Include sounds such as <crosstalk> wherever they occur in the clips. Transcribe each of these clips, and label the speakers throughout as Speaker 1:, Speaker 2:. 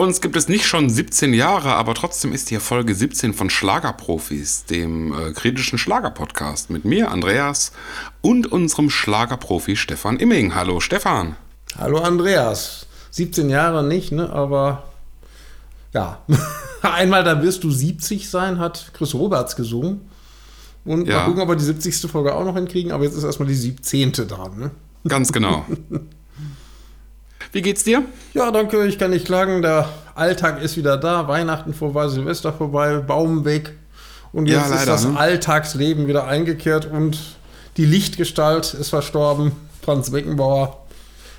Speaker 1: Uns gibt es nicht schon 17 Jahre, aber trotzdem ist hier Folge 17 von Schlagerprofis, dem äh, kritischen Schlagerpodcast mit mir, Andreas, und unserem Schlagerprofi Stefan Imming. Hallo Stefan.
Speaker 2: Hallo Andreas. 17 Jahre nicht, ne? aber ja. <laughs> Einmal da wirst du 70 sein, hat Chris Roberts gesungen. Und ja. mal gucken, ob wir die 70. Folge auch noch hinkriegen, aber jetzt ist erstmal die 17. dran. Ne?
Speaker 1: Ganz genau. <laughs> Wie geht's dir?
Speaker 2: Ja, danke, ich kann nicht klagen. Der Alltag ist wieder da. Weihnachten vorbei, Silvester vorbei, Baum weg. Und jetzt ja, leider, ist das ne? Alltagsleben wieder eingekehrt und die Lichtgestalt ist verstorben. Franz Beckenbauer.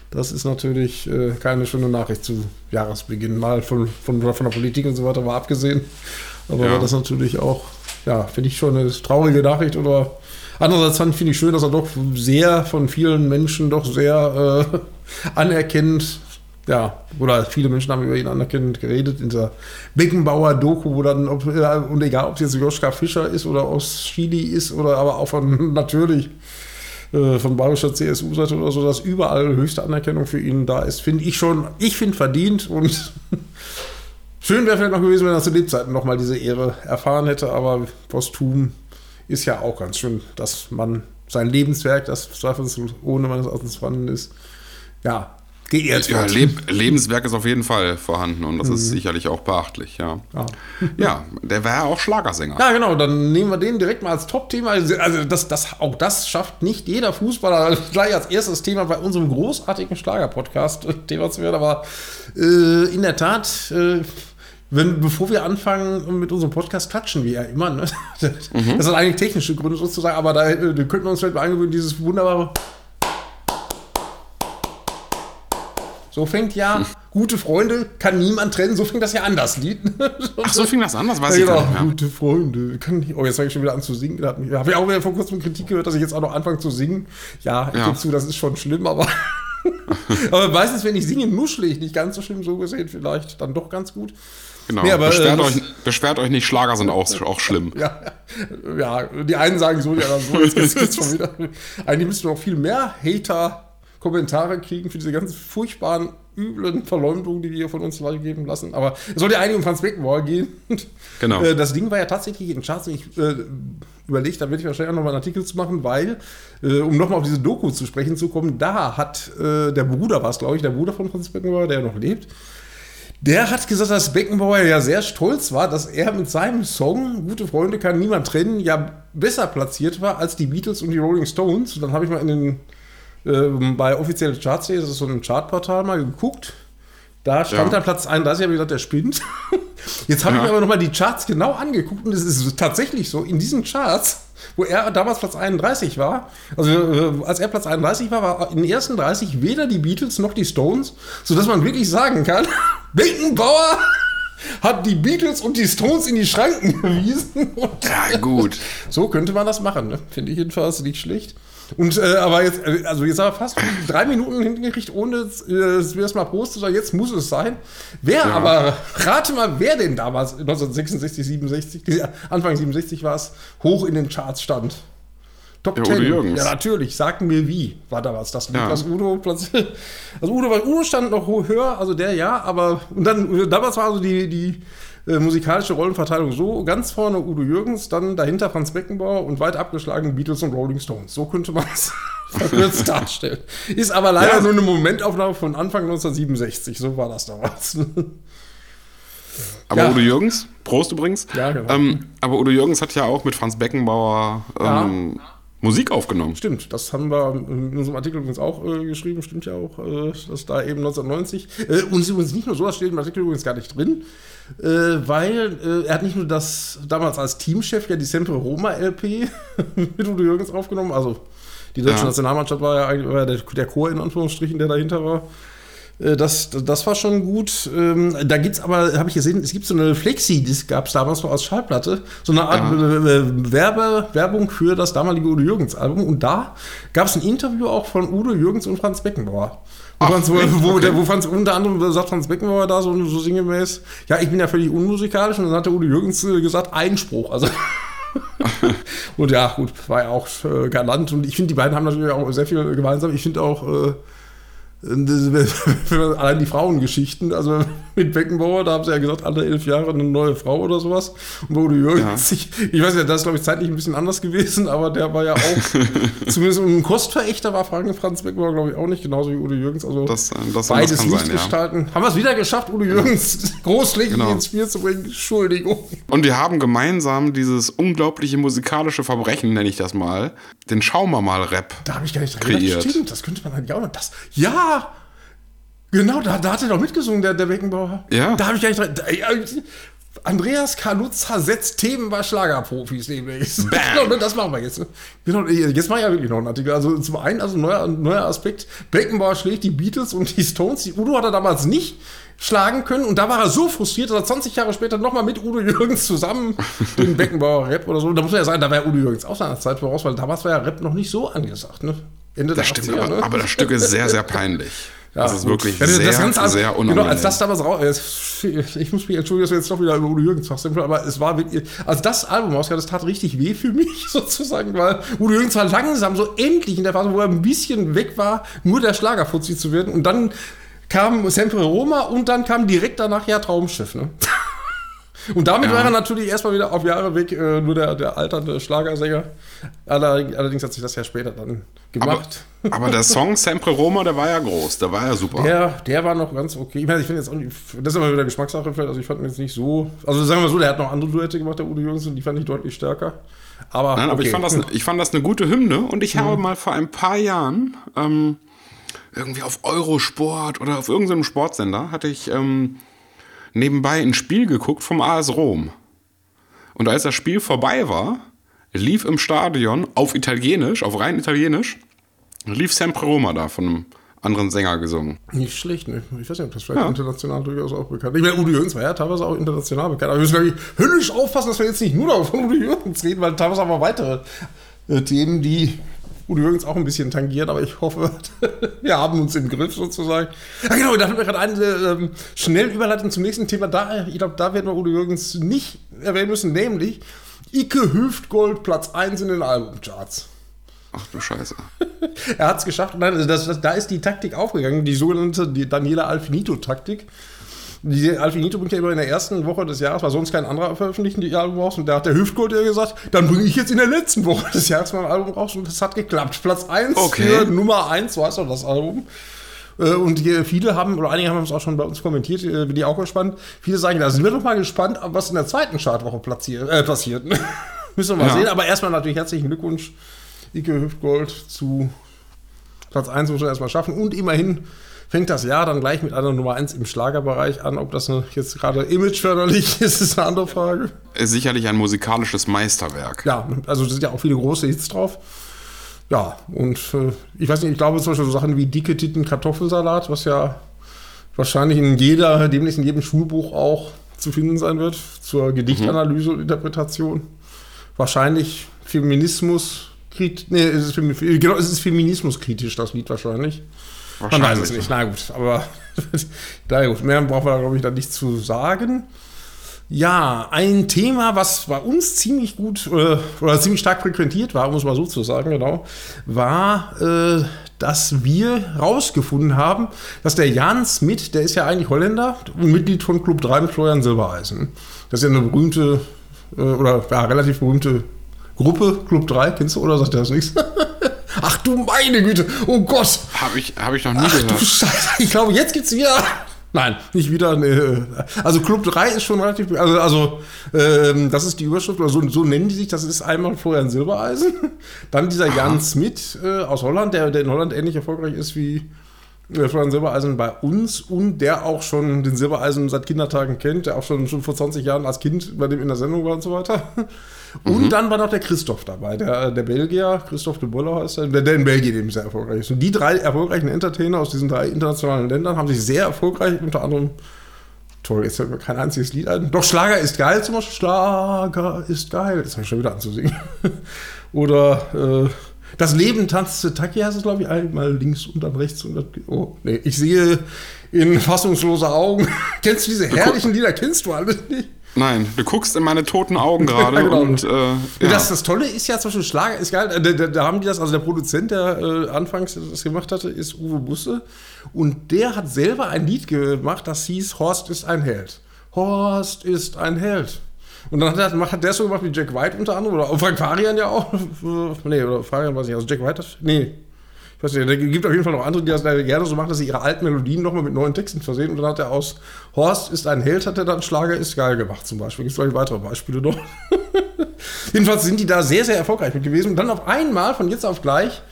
Speaker 2: Das ist natürlich äh, keine schöne Nachricht zu Jahresbeginn. Mal von, von, von der Politik und so weiter war abgesehen. Aber ja. das natürlich auch, ja, finde ich schon eine traurige Nachricht. Oder andererseits finde ich schön, dass er doch sehr von vielen Menschen doch sehr äh, anerkennt, ja, oder viele Menschen haben über ihn anerkennend geredet, in dieser Beckenbauer-Doku, wo dann, ob, und egal, ob es jetzt Joschka Fischer ist oder aus Chili ist oder aber auch von, <laughs> natürlich äh, von bayerischer CSU-Seite oder so, dass überall höchste Anerkennung für ihn da ist, finde ich schon, ich finde verdient und <laughs> schön wäre vielleicht noch gewesen, wenn er zu Lebzeiten nochmal diese Ehre erfahren hätte, aber posthum ist ja auch ganz schön, dass man sein Lebenswerk, das zweifelsohne meines Erachtens vorhanden ist, ja,
Speaker 1: geht jetzt ja, Leb Lebenswerk ist auf jeden Fall vorhanden und das mhm. ist sicherlich auch beachtlich, ja. Ja, ja der war ja auch Schlagersänger.
Speaker 2: Ja, genau, dann nehmen wir den direkt mal als Top-Thema. Also, das, das, auch das schafft nicht jeder Fußballer <laughs> gleich als erstes Thema bei unserem großartigen Schlager-Podcast Thema zu werden, aber äh, in der Tat. Äh, wenn, bevor wir anfangen mit unserem Podcast, klatschen wir ja immer. Ne? Mhm. Das sind eigentlich technische Gründe sozusagen, aber da, äh, da könnten wir uns vielleicht mal angewöhnen, dieses wunderbare So fängt ja gute Freunde, kann niemand trennen, so fängt das ja anders Lied.
Speaker 1: Ach, so fing das anders, weiß ja, ich
Speaker 2: genau, nicht. Ja. Gute Freunde, kann oh, jetzt fange ich schon wieder an zu singen. Da habe ich auch wieder vor kurzem Kritik gehört, dass ich jetzt auch noch anfange zu singen. Ja, ich ja. gebe zu, das ist schon schlimm, aber, <laughs> aber meistens, wenn ich singe, nuschle ich nicht ganz so schlimm, so gesehen vielleicht dann doch ganz gut.
Speaker 1: Genau, nee, aber, beschwert, äh, euch, beschwert euch nicht, Schlager sind auch, auch schlimm.
Speaker 2: Ja, <laughs> ja, die einen sagen so, die anderen so, <laughs> jetzt geht's, geht's schon wieder. Eigentlich müssten wir noch viel mehr Hater Kommentare kriegen für diese ganz furchtbaren, üblen Verleumdungen, die wir von uns geben lassen. Aber es soll ja eigentlich um Franz Beckenbauer gehen. Genau. Äh, das Ding war ja tatsächlich in Charts. Ich äh, überlege, da werde ich wahrscheinlich auch nochmal einen Artikel zu machen, weil, äh, um nochmal auf diese Doku zu sprechen zu kommen, da hat äh, der Bruder, war es glaube ich, der Bruder von Franz Beckenbauer, der noch lebt, der hat gesagt, dass Beckenbauer ja sehr stolz war, dass er mit seinem Song Gute Freunde kann niemand trennen ja besser platziert war als die Beatles und die Rolling Stones. Und dann habe ich mal in den ähm, bei offiziellen Charts.de, das ist so ein Chartportal, mal geguckt. Da stand ja. da Platz <laughs> 31, habe ich gesagt, der spinnt. Jetzt habe ja. ich mir aber nochmal die Charts genau angeguckt und es ist tatsächlich so, in diesen Charts, wo er damals Platz 31 war, also äh, als er Platz 31 war, war in den ersten 30 weder die Beatles noch die Stones, sodass man wirklich sagen kann, <laughs> Beckenbauer <laughs> hat die Beatles und die Stones in die Schranken <laughs> gewiesen.
Speaker 1: ja, gut.
Speaker 2: So könnte man das machen, ne? finde ich jedenfalls nicht schlecht. Und äh, aber jetzt, äh, also jetzt haben wir fast drei Minuten hingekriegt, ohne äh, dass wir das mal posten, jetzt muss es sein. Wer ja. aber, rate mal, wer denn damals 1966, 67, Anfang 67 war es, hoch in den Charts stand. Top ja, 10. Udo Jürgens. Ja, natürlich. Sag mir wie war damals das Lied, ja. was Udo platziert. Also Udo, weil Udo stand noch höher, also der ja, aber und dann damals war also die, die äh, musikalische Rollenverteilung so ganz vorne Udo Jürgens, dann dahinter Franz Beckenbauer und weit abgeschlagen Beatles und Rolling Stones. So könnte man es <laughs> verkürzt darstellen. Ist aber leider ja. nur eine Momentaufnahme von Anfang 1967. So war das damals. <laughs>
Speaker 1: Aber ja. Udo Jürgens, Prost übrigens. Ja, genau. Ähm, aber Udo Jürgens hat ja auch mit Franz Beckenbauer ähm, ja. Musik aufgenommen.
Speaker 2: Stimmt, das haben wir in unserem Artikel übrigens auch äh, geschrieben, stimmt ja auch, äh, dass da eben 1990. Äh, und übrigens nicht nur so, das steht im Artikel übrigens gar nicht drin, äh, weil äh, er hat nicht nur das damals als Teamchef ja die Sempre Roma LP <laughs> mit Udo Jürgens aufgenommen, also die deutsche ja. Nationalmannschaft war ja eigentlich war der, der Chor in Anführungsstrichen, der dahinter war. Äh, das, das war schon gut. Ähm, da gibt es aber, habe ich gesehen, es gibt so eine Flexi, das gab es damals noch als Schallplatte, so eine Art ja. Werbe, Werbung für das damalige Udo Jürgens Album. Und da gab es ein Interview auch von Udo Jürgens und Franz Beckenbauer. Ach, Franz, wo, wo, okay. wo Franz unter anderem sagt Franz Beckenbauer da so, so sinngemäß, ja, ich bin ja völlig unmusikalisch und dann hat der Udo Jürgens äh, gesagt, Einspruch. Also <laughs> und ja, gut, war ja auch äh, galant und ich finde, die beiden haben natürlich auch sehr viel gemeinsam. Ich finde auch, äh, <laughs> allein die Frauengeschichten, also <laughs> mit Beckenbauer, da haben sie ja gesagt, alle elf Jahre eine neue Frau oder sowas. Und bei Udo Jürgens, ja. ich, ich weiß ja, das ist glaube ich zeitlich ein bisschen anders gewesen, aber der war ja auch, <laughs> zumindest ein Kostverächter war Frank Franz Beckenbauer glaube ich auch nicht, genauso wie Udo Jürgens. Also
Speaker 1: das, das,
Speaker 2: beides das nicht gestalten. Ja. Haben wir es wieder geschafft, Udo Jürgens großflächig genau. ins Spiel zu bringen? Entschuldigung.
Speaker 1: Und wir haben gemeinsam dieses unglaubliche musikalische Verbrechen, nenne ich das mal, den Schauen wir mal Rap.
Speaker 2: Da habe ich gar nicht dran gedacht. Stimmt, das könnte man eigentlich auch noch. Das, ja! Genau, da, da hat er doch mitgesungen, der, der Beckenbauer.
Speaker 1: Ja.
Speaker 2: Da habe ich gar nicht dran. Da, Andreas Kaluza setzt Themen bei Schlagerprofis demnächst. <laughs> genau, das machen wir jetzt. Genau, jetzt mache ich ja wirklich noch einen Artikel. Also zum einen, also neuer, neuer Aspekt, Beckenbauer schlägt die Beatles und die Stones. Die Udo hat er damals nicht schlagen können und da war er so frustriert, dass er 20 Jahre später nochmal mit Udo Jürgens zusammen <laughs> den Beckenbauer Rap oder so. Da muss man ja sagen, da war ja Udo Jürgens auch seiner Zeit voraus, weil damals war ja Rap noch nicht so angesagt. Ne?
Speaker 1: Ende das stimmt, 80er, aber, ne? aber das Stück ist sehr, sehr <laughs> peinlich. Ja, das ist wirklich ja, das sehr, ganze, sehr unangenehm. Genau,
Speaker 2: als das damals raus, ich muss mich entschuldigen, dass wir jetzt doch wieder über Udo Jürgens fachsimpeln, aber es war wirklich, als das Album rauskam, das tat richtig weh für <laughs> mich sozusagen, weil Udo Jürgens war langsam so endlich in der Phase, wo er ein bisschen weg war, nur der Schlagerfuzzi zu werden und dann kam Sempre Roma und dann kam direkt danach ja Traumschiff, ne? <laughs> Und damit ja. war er natürlich erstmal wieder auf Jahre weg, äh, nur der, der alternde Schlagersänger. Allerdings hat sich das ja später dann gemacht.
Speaker 1: Aber, aber, der Song Sempre Roma, der war ja groß, der war ja super.
Speaker 2: Der, der war noch ganz okay. Ich meine, ich finde jetzt auch nicht, das ist immer wieder Geschmackssache vielleicht, also ich fand ihn jetzt nicht so, also sagen wir mal so, der hat noch andere Duette gemacht, der Udo Jürgens, und die fand ich deutlich stärker. Aber,
Speaker 1: Nein, okay. aber ich, fand das, ich fand das eine gute Hymne und ich mhm. habe mal vor ein paar Jahren ähm, irgendwie auf Eurosport oder auf irgendeinem Sportsender hatte ich ähm, nebenbei ein Spiel geguckt vom AS Rom. Und als das Spiel vorbei war, lief im Stadion auf Italienisch, auf rein Italienisch, lief Sempre Roma da von einem anderen Sänger gesungen.
Speaker 2: Nicht schlecht, ne? Ich weiß nicht, ob das vielleicht ja. international durchaus auch bekannt ist. Ich meine, Udo Jürgens war ja teilweise auch international bekannt. Aber wir müssen wirklich höllisch aufpassen, dass wir jetzt nicht nur von <laughs> Udo Jürgens reden, weil teilweise haben wir weitere äh, Themen, die Udo Jürgens auch ein bisschen tangiert, aber ich hoffe, <laughs> wir haben uns im Griff sozusagen. Ja, genau, da haben wir gerade eine ähm, schnell Überleitung zum nächsten Thema. Da, ich glaube, da werden wir Udo Jürgens nicht erwähnen müssen, nämlich Icke Hüftgold Platz 1 in den Albumcharts.
Speaker 1: Ach du Scheiße. <laughs>
Speaker 2: er hat es geschafft. Nein, das, das, da ist die Taktik aufgegangen, die sogenannte die Daniela Alfinito-Taktik. Die Alfinito bringt ja immer in der ersten Woche des Jahres, weil sonst kein anderer veröffentlichen die Album raus. Und da hat der Hüftgold ja gesagt, dann bringe ich jetzt in der letzten Woche des Jahres mein Album raus. Und das hat geklappt. Platz 1 okay. für Nummer 1, so heißt doch das Album. Äh, und viele haben, oder einige haben es auch schon bei uns kommentiert, äh, bin ich auch gespannt. Viele sagen, da sind wir doch mal gespannt, was in der zweiten Chartwoche platziert, äh, passiert. <laughs> Müssen wir mal ja. sehen. Aber erstmal natürlich herzlichen Glückwunsch, Ike Hüftgold, zu Platz 1 muss man erstmal schaffen. Und immerhin fängt das Jahr dann gleich mit einer Nummer 1 im Schlagerbereich an. Ob das jetzt gerade imageförderlich <laughs> ist, ist eine andere Frage.
Speaker 1: Ist sicherlich ein musikalisches Meisterwerk.
Speaker 2: Ja, also da sind ja auch viele große Hits drauf. Ja, und äh, ich weiß nicht, ich glaube zum Beispiel so Sachen wie dicke Titten Kartoffelsalat, was ja wahrscheinlich in jeder, demnächst in jedem Schulbuch auch zu finden sein wird, zur Gedichtanalyse mhm. und Interpretation. Wahrscheinlich Feminismus, nee, es ist, genau, es ist feminismuskritisch, das Lied wahrscheinlich. Man weiß es nicht, na gut, aber <laughs> na gut, mehr brauchen wir, glaube ich, da nicht zu sagen. Ja, ein Thema, was bei uns ziemlich gut äh, oder ziemlich stark frequentiert war, um es mal so zu sagen, genau, war, äh, dass wir rausgefunden haben, dass der Jan Smith, der ist ja eigentlich Holländer und Mitglied von Club 3 mit Florian Silbereisen. Das ist ja eine berühmte äh, oder ja, relativ berühmte Gruppe, Club 3, kennst du oder sagt der das nichts? <laughs> Ach du meine Güte, oh Gott.
Speaker 1: Habe ich, hab ich noch nie Ach, gehört. Du
Speaker 2: Scheiße, ich glaube, jetzt gibt's wieder. Nein, nicht wieder. Nee. Also Club 3 ist schon relativ. Also, also ähm, das ist die Überschrift, oder so, so, nennen die sich. Das ist einmal vorher ein Silbereisen. Dann dieser Aha. Jan Smith äh, aus Holland, der, der in Holland ähnlich erfolgreich ist wie äh, Florian Silbereisen bei uns und der auch schon den Silbereisen seit Kindertagen kennt, der auch schon, schon vor 20 Jahren als Kind bei dem in der Sendung war und so weiter. <laughs> Und mhm. dann war noch der Christoph dabei, der, der Belgier, Christoph de Boller heißt er, der, der in Belgien eben sehr erfolgreich ist. Und die drei erfolgreichen Entertainer aus diesen drei internationalen Ländern haben sich sehr erfolgreich, unter anderem, toll, jetzt fällt mir kein einziges Lied ein. Doch, Schlager ist geil zum Beispiel. Schlager ist geil. Das habe ich schon wieder anzusingen. <laughs> Oder äh, Das Leben tanzt zu Taki heißt es, glaube ich, einmal links und dann rechts. Und dann, oh, nee, ich sehe in fassungslose Augen. <laughs> Kennst du diese herrlichen Lieder? Kennst du alle nicht?
Speaker 1: Nein, du guckst in meine toten Augen <laughs> gerade
Speaker 2: Ja, genau.
Speaker 1: und äh, ja.
Speaker 2: Das, das Tolle ist ja zum Beispiel Schlager ist geil. Da, da, da haben die das, also der Produzent, der äh, anfangs das gemacht hatte, ist Uwe Busse. Und der hat selber ein Lied gemacht, das hieß Horst ist ein Held. Horst ist ein Held. Und dann hat, er, hat der so gemacht wie Jack White unter anderem, oder Frank Farian ja auch. <laughs> nee, oder Farian weiß ich nicht. Also Jack White. Nee. Ich weiß nicht, da gibt auf jeden Fall noch andere, die das gerne so machen, dass sie ihre alten Melodien nochmal mit neuen Texten versehen. Und dann hat er aus Horst ist ein Held, hat er dann Schlager ist geil gemacht zum Beispiel. Gibt es vielleicht weitere Beispiele noch. <laughs> Jedenfalls sind die da sehr, sehr erfolgreich mit gewesen. Und dann auf einmal, von jetzt auf gleich,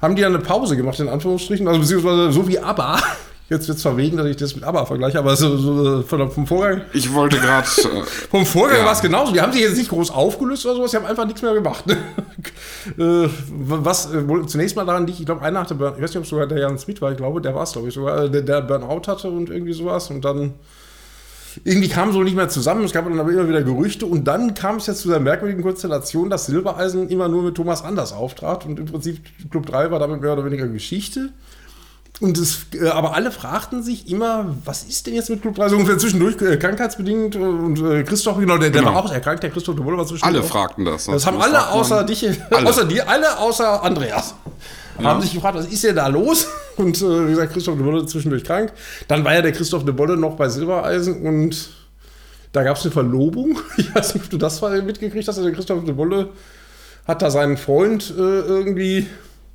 Speaker 2: haben die dann eine Pause gemacht, in Anführungsstrichen. Also beziehungsweise so wie ABBA. <laughs> Jetzt wird es verwegen, dass ich das mit ABBA vergleiche, aber so, so von, vom Vorgang.
Speaker 1: ich wollte gerade. Äh, <laughs>
Speaker 2: Vom Vorgang
Speaker 1: Ja.
Speaker 2: war es genauso. Die haben sich jetzt nicht groß aufgelöst oder sowas, die haben einfach nichts mehr gemacht. <laughs> äh, was äh, wohl zunächst mal daran liegt, ich glaube, einer hatte, Burn, ich weiß nicht, ob es sogar der Jan Smith war, ich glaube, der war es, glaube ich, sogar, äh, der, der Burnout hatte und irgendwie sowas und dann irgendwie kam so nicht mehr zusammen, es gab dann aber immer wieder Gerüchte und dann kam es jetzt zu der merkwürdigen Konstellation, dass Silbereisen immer nur mit Thomas Anders auftrat und im Prinzip Club 3 war damit mehr oder weniger Geschichte. Und es, äh, aber alle fragten sich immer, was ist denn jetzt mit Club 3? So ungefähr zwischendurch äh, krankheitsbedingt und äh, Christoph, genau, der, der
Speaker 1: Genau.
Speaker 2: war auch erkrankt, der Christoph de Wolle war zwischendurch.
Speaker 1: alle
Speaker 2: auch-
Speaker 1: fragten das.
Speaker 2: Das haben alle außer dich, <laughs>
Speaker 1: Alle.
Speaker 2: außer dir, alle außer Andreas. Haben sich gefragt, was ist denn da los? <laughs> Und äh, wie gesagt, Christoph de Wolle zwischendurch krank. Dann war ja der Christoph de Wolle noch bei Silbereisen und da gab es eine Verlobung. <laughs> Ich weiß nicht, ob du das mitgekriegt hast. Also der Christoph de Wolle hat da seinen Freund äh, irgendwie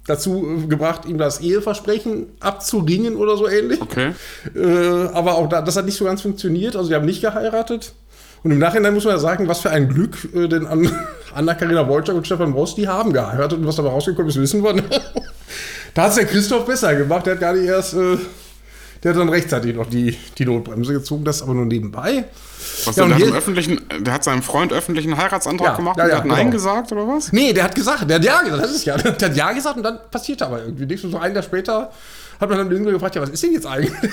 Speaker 2: dazu äh, gebracht, ihm das Eheversprechen abzuringen oder so ähnlich.
Speaker 1: Okay.
Speaker 2: Äh, aber auch da, das hat nicht so ganz funktioniert. Also, die haben nicht geheiratet. Und im Nachhinein muss man ja sagen, was für ein Glück, äh, denn an, <laughs> Anna-Karina Wojcik und Stefan Ross, die haben geheiratet. Und was dabei rausgekommen ist, wissen wir. nicht. <laughs> da hat es der Christoph besser gemacht. Der hat gar nicht erst, äh, der hat dann rechtzeitig noch die, die Notbremse gezogen. Das aber nur nebenbei.
Speaker 1: Was
Speaker 2: Ja,
Speaker 1: der, hat öffentlichen, der hat seinem Freund öffentlichen Heiratsantrag
Speaker 2: Ja,
Speaker 1: gemacht
Speaker 2: ja,
Speaker 1: und der
Speaker 2: ja,
Speaker 1: hat Nein
Speaker 2: genau.
Speaker 1: gesagt oder was?
Speaker 2: Nee, der hat gesagt, der hat ja gesagt, das ist ja, <laughs> der hat ja gesagt und dann passiert aber irgendwie nichts. Und so ein Jahr später hat man dann irgendwie gefragt, ja, was ist denn jetzt eigentlich? <laughs>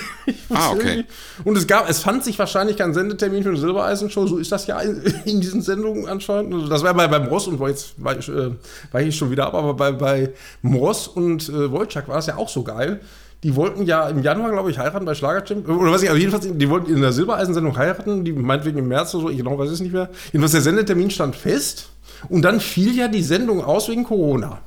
Speaker 1: Ah, okay.
Speaker 2: Und es gab, es fand sich wahrscheinlich kein Sendetermin für eine Silbereisen-Show, so ist das ja in, <laughs> in diesen Sendungen anscheinend. Also das war bei, beim Ross und jetzt war ich, äh, war ich schon wieder ab, aber bei, bei Ross und äh, Wojciech war das ja auch so geil. Die wollten ja im Januar, glaube ich, heiraten bei Schlagerchamp. Oder was ich, aber jedenfalls, die wollten in der Silbereisen-Sendung heiraten, die meinetwegen im März oder so, ich genau weiß es nicht mehr. Jedenfalls der Sendetermin stand fest und dann fiel ja die Sendung aus wegen Corona.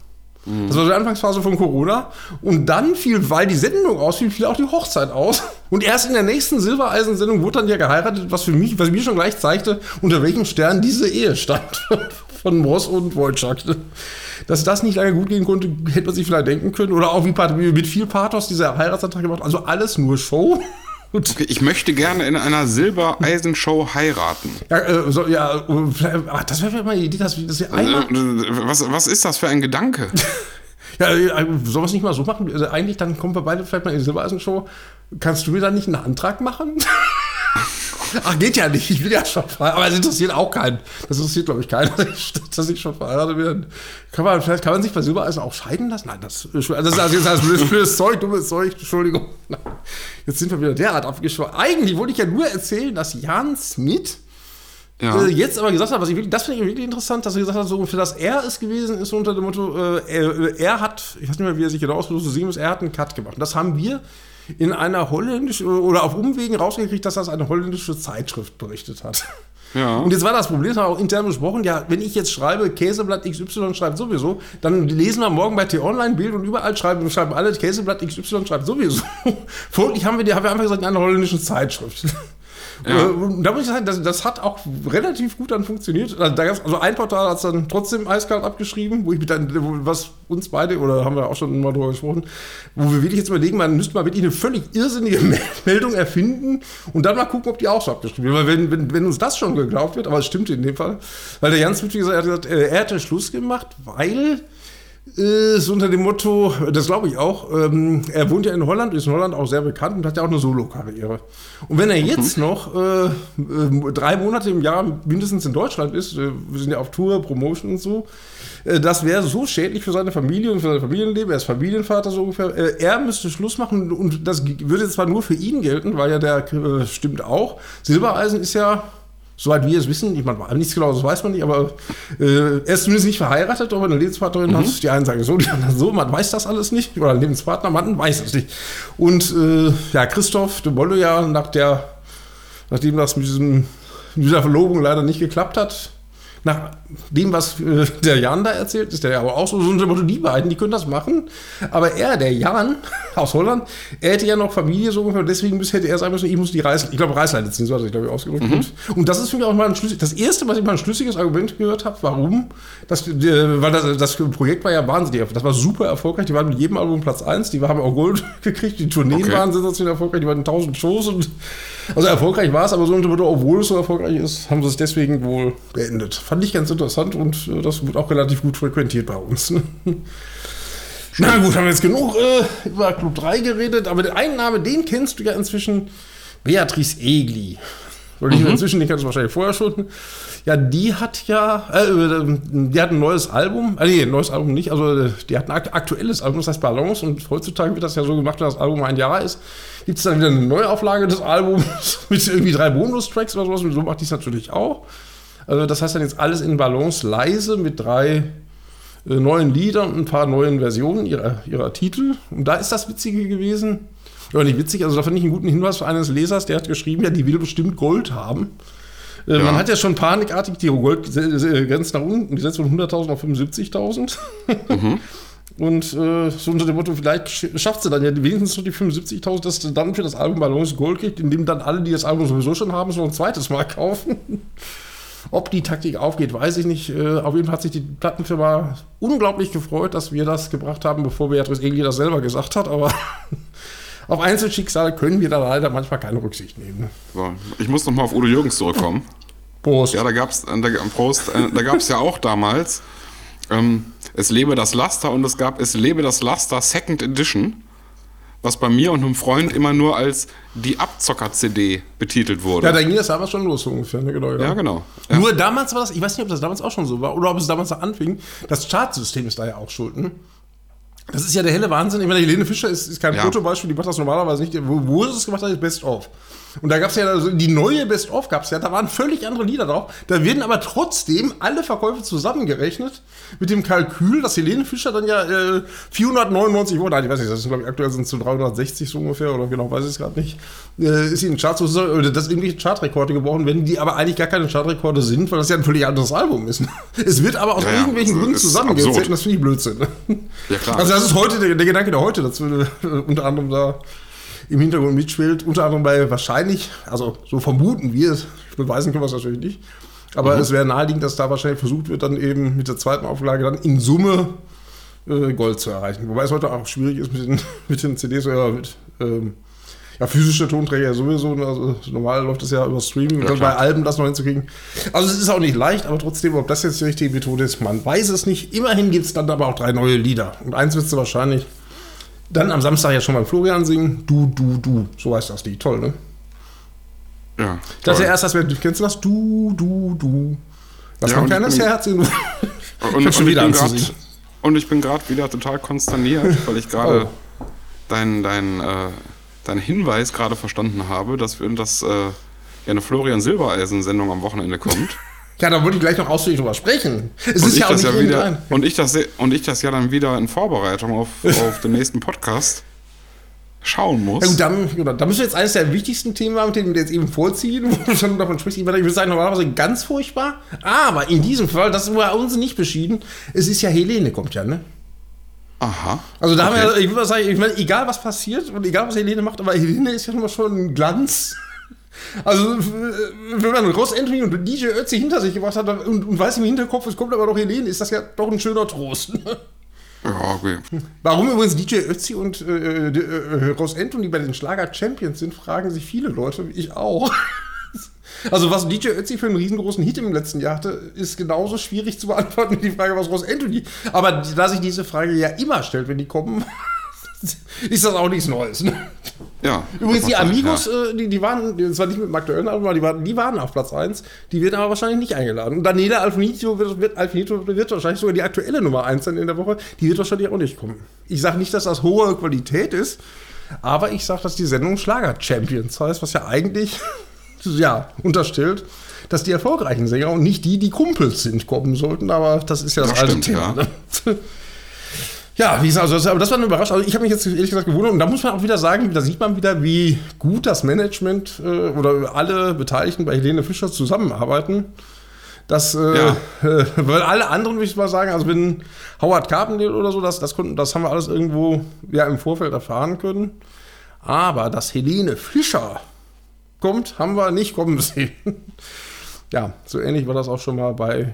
Speaker 2: Das war die Anfangsphase von Corona. Und dann fiel, weil die Sendung ausfiel, fiel auch die Hochzeit aus. <laughs> Und erst in der nächsten Silbereisen-Sendung wurde dann ja geheiratet, was für mich, was mir schon gleich zeigte, unter welchem Stern diese Ehe stand. <laughs> Von Ross und Wojciech. Dass das nicht lange gut gehen konnte, hätte man sich vielleicht denken können. Oder auch wie mit viel Pathos dieser Heiratsantrag gemacht. Also alles nur Show. <laughs>
Speaker 1: Okay, ich möchte gerne in einer Silbereisenshow heiraten.
Speaker 2: ja, äh, so, ja äh, das wäre vielleicht mal eine Idee, dass wir, dass wir einmal.
Speaker 1: Äh, Was, was ist das für ein Gedanke? <laughs>
Speaker 2: Ja, äh, es nicht mal so machen? Also eigentlich, dann kommen wir beide vielleicht mal in die Silbereisen-Show. Kannst du mir dann nicht einen Antrag machen? <laughs> Ach, geht ja nicht. Ich bin ja schon verheiratet. Aber es interessiert auch keinen. Das interessiert, glaube ich, keinen, dass <laughs> ich, dass ich schon verheiratet bin. Kann man, vielleicht kann man sich bei Silbereisen auch scheiden lassen? Nein, das, das ist also jetzt das blödes, Zeug, dummes Zeug. Entschuldigung. Jetzt sind wir wieder derart abgeschwommen. Eigentlich wollte ich ja nur erzählen, dass Jan Smith
Speaker 1: Ja.
Speaker 2: äh, jetzt aber gesagt hat, was ich wirklich, das finde ich wirklich interessant, dass er gesagt hat, so für das er es gewesen ist, unter dem Motto, äh, er, er hat, ich weiß nicht mehr, wie er sich genau ausgedrückt hat, so sehen muss, er hat einen Cut gemacht. Und das haben wir in einer holländischen oder auf Umwegen rausgekriegt, dass das eine holländische Zeitschrift berichtet hat.
Speaker 1: Ja.
Speaker 2: Und jetzt war das Problem, das haben wir auch intern besprochen, ja, wenn ich jetzt schreibe, Käseblatt XY schreibt sowieso, dann lesen wir morgen bei T-Online Bild und überall schreiben, schreiben alle, Käseblatt XY schreibt sowieso. <laughs> Folglich haben wir, die, haben wir einfach gesagt, in einer holländischen Zeitschrift.
Speaker 1: Ja.
Speaker 2: Äh, da muss ich sagen, das, das hat auch relativ gut dann funktioniert. Also, also ein Portal hat es dann trotzdem eiskalt abgeschrieben, wo ich mit dann, was uns beide, oder haben wir auch schon mal drüber gesprochen, wo wir wirklich jetzt überlegen, man müsste mal wirklich eine völlig irrsinnige <laughs> Meldung erfinden und dann mal gucken, ob die auch so abgeschrieben wird. Weil wenn, wenn, wenn uns das schon geglaubt wird, aber es stimmt in dem Fall, weil der Jans wie gesagt, er hat gesagt, äh, er hätte Schluss gemacht, weil so unter dem Motto, das glaube ich auch, ähm, er wohnt ja in Holland, ist in Holland auch sehr bekannt und hat ja auch eine Solo-Karriere. Und wenn er jetzt noch äh, äh, drei Monate im Jahr mindestens in Deutschland ist, äh, wir sind ja auf Tour, Promotion und so, äh, das wäre so schädlich für seine Familie und für sein Familienleben. Er ist Familienvater so ungefähr. Äh, er müsste Schluss machen und das würde zwar nur für ihn gelten, weil ja der äh, stimmt auch. Silbereisen ist ja Soweit wir es wissen, ich meine, nichts genaues weiß man nicht, aber äh, er ist zumindest nicht verheiratet, aber eine Lebenspartnerin hat. Die einen sagen so, die anderen so, man weiß das alles nicht. Oder ein Lebenspartner, man weiß es nicht. Und äh, ja, Christoph de Bolle ja, nach der, nachdem das mit diesem mit dieser Verlobung leider nicht geklappt hat. Nach dem, was äh, der Jan da erzählt, ist der aber auch so, so Motto, die beiden, die können das machen. Aber er, der Jan <laughs> aus Holland, er hätte ja noch Familie so ungefähr, deswegen hätte er sagen müssen, ich muss die Reiß, ich glaube, Reißleine ziehen, so hat er sich, glaube ich, ausgedrückt.
Speaker 1: Mhm.
Speaker 2: Und das ist für mich auch mal ein schlüssig, das erste, was ich mal ein schlüssiges Argument gehört habe, warum, das, äh, weil das, das Projekt war ja wahnsinnig, das war super erfolgreich, die waren mit jedem Album Platz 1, die haben auch Gold <laughs> gekriegt, die Tourneen
Speaker 1: Okay.
Speaker 2: waren sensationell erfolgreich, die waren in 1000 Shows und also erfolgreich war es, aber so unter obwohl es so erfolgreich ist, haben sie es deswegen wohl beendet. Fand ich ganz interessant und äh, das wird auch relativ gut frequentiert bei uns. Ne? <laughs> Na gut, haben wir jetzt genug äh, über Club 3 geredet, aber den einen Name, den kennst du ja inzwischen, Beatrice Egli. Oder nicht inzwischen, den kennst du wahrscheinlich vorher schon. Ja, die hat ja, äh, die hat ein neues Album, äh, nee, ein neues Album nicht, also äh, die hat ein akt aktuelles Album, das heißt Balance und heutzutage wird das ja so gemacht, wenn das Album ein Jahr ist, gibt es dann wieder eine Neuauflage des Albums <laughs> mit irgendwie drei Bonus-Tracks oder sowas und so macht die es natürlich auch. Also das heißt dann jetzt alles in Balance leise mit drei äh, neuen Liedern und ein paar neuen Versionen ihrer, ihrer Titel. Und da ist das Witzige gewesen, oder nicht witzig, also da fand ich einen guten Hinweis eines Lesers, der hat geschrieben, ja, die will bestimmt Gold haben. Äh,
Speaker 1: Ja.
Speaker 2: Man hat ja schon panikartig die Goldgrenze nach unten gesetzt von 100.000 auf 75.000. <laughs> Und äh, so unter dem Motto, vielleicht sch- schafft sie dann ja wenigstens noch die 75.000, dass sie dann für das Album Balance Gold kriegt, indem dann alle, die das Album sowieso schon haben, noch ein zweites Mal kaufen. Ob die Taktik aufgeht, weiß ich nicht. Äh, auf jeden Fall hat sich die Plattenfirma unglaublich gefreut, dass wir das gebracht haben, bevor Beatrice Egli das selber gesagt hat. Aber <laughs> auf Einzelschicksale können wir da leider manchmal keine Rücksicht nehmen.
Speaker 1: So, ich muss noch mal auf Udo Jürgens zurückkommen.
Speaker 2: Prost.
Speaker 1: Ja, da gab's, äh, da, Prost, äh, da gab's ja auch damals ähm, Es lebe das Laster und es gab Es lebe das Laster Second Edition, was bei mir und einem Freund immer nur als die Abzocker-CD betitelt wurde.
Speaker 2: Ja, da ging das damals schon los, so ungefähr. Ne? Genau,
Speaker 1: Ja, genau. Ja.
Speaker 2: Nur damals war das, ich weiß nicht, ob das damals auch schon so war oder ob es damals da anfing. Das Chartsystem ist da ja auch schuld. Ne? Das ist ja der helle Wahnsinn. Ich meine, Helene Fischer ist, ist kein
Speaker 1: Ja.
Speaker 2: Protobeispiel, die macht das normalerweise nicht. Wo, wo es gemacht hat, ist Best of. Und da gab es ja also die neue Best of gab es ja, da waren völlig andere Lieder drauf. Da werden aber trotzdem alle Verkäufe zusammengerechnet mit dem Kalkül, dass Helene Fischer dann ja äh, 499 Euro, nein, ich weiß nicht, das ist glaube ich aktuell sind es so 360 so ungefähr oder genau weiß ich es gerade nicht, äh, ist sie in Charts oder das irgendwelche Chartrekorde gebrochen werden, die aber eigentlich gar keine Chartrekorde sind, weil das ja ein völlig anderes Album ist. <laughs> Es wird aber aus
Speaker 1: Ja,
Speaker 2: irgendwelchen
Speaker 1: das
Speaker 2: Gründen zusammengezählt und das finde ich Blödsinn.
Speaker 1: Ja, klar.
Speaker 2: Also das ist heute der, der Gedanke, der heute dazu äh, <laughs> unter anderem da im Hintergrund mitspielt. Unter anderem bei wahrscheinlich, also so vermuten wir es, beweisen können wir es natürlich nicht. Aber
Speaker 1: Mhm.
Speaker 2: es wäre naheliegend, dass da wahrscheinlich versucht wird, dann eben mit der zweiten Auflage dann in Summe äh, Gold zu erreichen. Wobei es heute auch schwierig ist mit den, <laughs> mit den CDs oder mit ähm, ja, physische Tonträger ja sowieso. Also normal läuft das ja über Streaming und
Speaker 1: Ja,
Speaker 2: bei Alben das noch hinzukriegen. Also es ist auch nicht leicht, aber trotzdem, ob das jetzt die richtige Methode ist, man weiß es nicht. Immerhin gibt es dann aber auch drei neue Lieder. Und eins wirst du wahrscheinlich dann am Samstag ja schon beim Florian singen. Du, du, du. So heißt das Lied. Toll, ne?
Speaker 1: ja,
Speaker 2: Das ist ja erst das, kennst du das? Du, du, du. Das
Speaker 1: Ja, und ich
Speaker 2: keines Herz in
Speaker 1: und, und, <laughs>
Speaker 2: schon
Speaker 1: ich
Speaker 2: wieder
Speaker 1: grad, und ich bin gerade wieder total konsterniert, weil ich <laughs> gerade
Speaker 2: Oh.
Speaker 1: deinen dein, äh, dein Hinweis gerade verstanden habe, dass wir das äh, ja eine Florian Silbereisen-Sendung am Wochenende kommt. <laughs>
Speaker 2: Ja, da wollte ich gleich noch ausführlich drüber sprechen. Es
Speaker 1: Und
Speaker 2: ist
Speaker 1: ich,
Speaker 2: ja auch
Speaker 1: das
Speaker 2: nicht
Speaker 1: ja wieder,
Speaker 2: irgendein.
Speaker 1: und, ich das, und ich das ja dann wieder in Vorbereitung auf, <laughs> auf den nächsten Podcast schauen muss.
Speaker 2: Ja, gut, dann, genau, da müssen wir jetzt eines der wichtigsten Themen haben, mit dem wir jetzt eben vorziehen, <laughs> wo du schon davon sprichst. Ich würde sagen, normalerweise ganz furchtbar. Aber in diesem Fall, das bei uns nicht beschieden. Es ist ja Helene, kommt ja, ne?
Speaker 1: Aha.
Speaker 2: Also da haben
Speaker 1: Okay.
Speaker 2: wir, ich würde mal sagen, ich meine, egal was passiert und egal was Helene macht, aber Helene ist ja schon mal schon ein Glanz. Also, wenn man Ross Anthony und DJ Ötzi hinter sich gebracht hat und, und weiß im Hinterkopf, es kommt aber doch Helene, ist das ja doch ein schöner Trost.
Speaker 1: Ja, okay.
Speaker 2: Warum übrigens DJ Ötzi und äh, äh, äh, Ross Anthony bei den Schlager Champions sind, fragen sich viele Leute, ich auch. Also was DJ Ötzi für einen riesengroßen Hit im letzten Jahr hatte, ist genauso schwierig zu beantworten wie die Frage, was Ross Anthony. Aber da sich diese Frage ja immer stellt, wenn die kommen, <laughs> ist das auch nichts Neues. Ne?
Speaker 1: Ja.
Speaker 2: Übrigens, die Amigos,
Speaker 1: Ja.
Speaker 2: äh, die, die waren, das war nicht mit dem aktuellen Album, aber die waren, die waren auf Platz 1. Die werden aber wahrscheinlich nicht eingeladen. Und Daniela Alfinito wird, wird, Alfinito wird wahrscheinlich sogar die aktuelle Nummer 1 sein in der Woche. Die wird wahrscheinlich auch nicht kommen. Ich sage nicht, dass das hohe Qualität ist, aber ich sage, dass die Sendung Schlager Champions heißt, was ja eigentlich ja, unterstellt, dass die erfolgreichen Sänger und nicht die, die Kumpels sind, kommen sollten. Aber das ist ja das,
Speaker 1: Das
Speaker 2: alte
Speaker 1: stimmt,
Speaker 2: Thema.
Speaker 1: ja. <laughs>
Speaker 2: Ja, wie gesagt, also das, aber das war eine Überraschung. Also ich habe mich jetzt ehrlich gesagt gewundert und da muss man auch wieder sagen, da sieht man wieder, wie gut das Management äh, oder alle Beteiligten bei Helene Fischer zusammenarbeiten. Das, äh,
Speaker 1: Ja.
Speaker 2: äh, <laughs> weil alle anderen, würde ich mal sagen, also wenn Howard Carpendale oder so, das, das, konnten, das haben wir alles irgendwo ja, im Vorfeld erfahren können. Aber dass Helene Fischer kommt, haben wir nicht kommen sehen. <laughs> ja, so ähnlich war das auch schon mal bei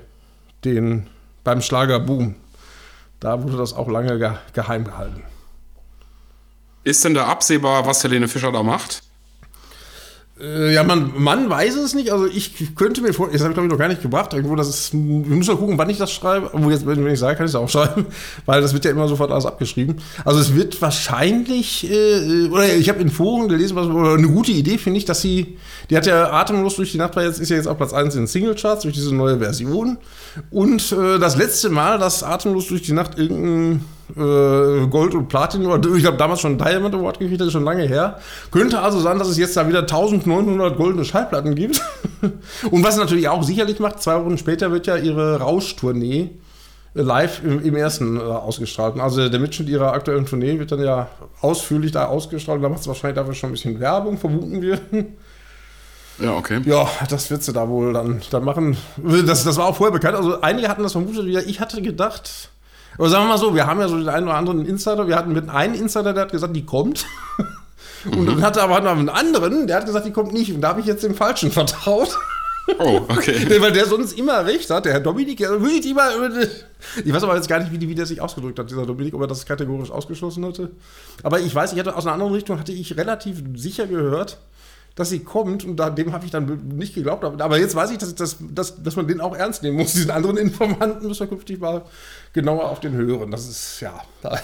Speaker 2: den, beim Schlagerboom. Da wurde das auch lange ge geheim gehalten.
Speaker 1: Ist denn da absehbar, was Helene Fischer da macht?
Speaker 2: Äh, ja, man, man weiß es nicht. Also ich könnte mir vor, das habe ich glaube ich noch gar nicht gebracht. Irgendwo, das ist, wir müssen mal gucken, wann ich das schreibe. Aber jetzt, wenn ich sage, kann ich es auch <laughs> schreiben, weil das wird ja immer sofort alles abgeschrieben. Also es wird wahrscheinlich, äh, oder ich habe in Foren gelesen, was, oder eine gute Idee finde ich, dass sie, die hat ja atemlos durch die Nacht, war jetzt, ist ja jetzt auf Platz 1 in den Singlecharts durch diese neue Version. Und äh, das letzte Mal, dass atemlos durch die Nacht irgendein Gold und Platin oder ich glaube damals schon Diamond Award gekriegt, das ist schon lange her. Könnte also sein, dass es jetzt da wieder 1900 goldene Schallplatten gibt. <laughs> und was natürlich auch sicherlich macht, zwei Wochen später wird ja ihre Rauschtournee äh, live im, im ersten äh, ausgestrahlt. Also der Mitschnitt ihrer aktuellen Tournee wird dann ja ausführlich da ausgestrahlt. Da macht es wahrscheinlich dafür schon ein bisschen Werbung, vermuten wir.
Speaker 1: Ja, okay.
Speaker 2: Ja, das wird sie da wohl dann, dann machen. Das, das war auch vorher bekannt. Also einige hatten das vermutet. wieder. Ich hatte gedacht, aber sagen wir mal so, wir haben ja so den einen oder anderen Insider. Wir hatten mit einem Insider, der hat gesagt, die kommt. <laughs> Und dann hatte aber noch einen anderen, der hat gesagt, die kommt nicht. Und da habe ich jetzt dem Falschen vertraut.
Speaker 1: Oh, okay. <laughs>
Speaker 2: Weil der sonst immer recht hat. Der Herr Dominik, der wirklich immer. Ich weiß aber jetzt gar nicht, wie, die, wie der sich ausgedrückt hat, dieser Dominik, ob er das kategorisch ausgeschlossen hatte. Aber ich weiß, ich hatte aus einer anderen Richtung hatte ich relativ sicher gehört, dass sie kommt und da, dem habe ich dann nicht geglaubt. Aber jetzt weiß ich, dass, dass, dass, dass man den auch ernst nehmen muss. <laughs> Diesen anderen Informanten müssen wir künftig mal genauer auf den hören. Das ist, ja. Da,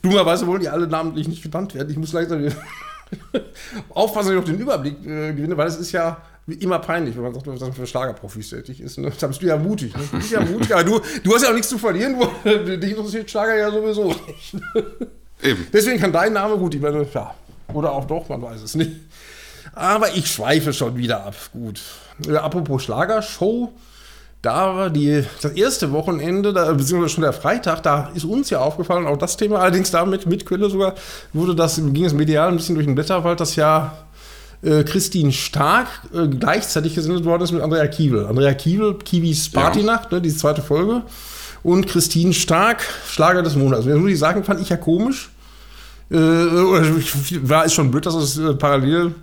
Speaker 2: dummerweise wollen die alle namentlich nicht genannt werden. Ich muss langsam <laughs> aufpassen, dass ich noch den Überblick äh, gewinne, weil es ist ja immer peinlich, wenn man sagt, dass man für Schlagerprofis tätig ist. Ne? Da bist du ja mutig. Ne? Du bist ja mutig, aber du, du hast ja auch nichts zu verlieren. Du, <laughs> dich interessiert Schlager ja sowieso nicht.
Speaker 1: Eben.
Speaker 2: Deswegen kann dein Name gut, ich meine, ja, oder auch doch, man weiß es nicht. Aber ich schweife schon wieder ab. Gut. Äh, apropos Schlagershow, da war die, das erste Wochenende, da, beziehungsweise schon der Freitag, da ist uns ja aufgefallen, auch das Thema, allerdings damit mit Quelle sogar, wurde das, ging es medial ein bisschen durch den Blätterwald, dass ja äh, Christine Stark äh, gleichzeitig gesendet worden ist mit Andrea Kiewel. Andrea Kiewel, Kiwis Partynacht, ne, die zweite Folge. Und Christine Stark, Schlager des Monats. Wenn du die sagen, fand ich ja komisch. Äh, war ist schon blöd, dass es äh, parallel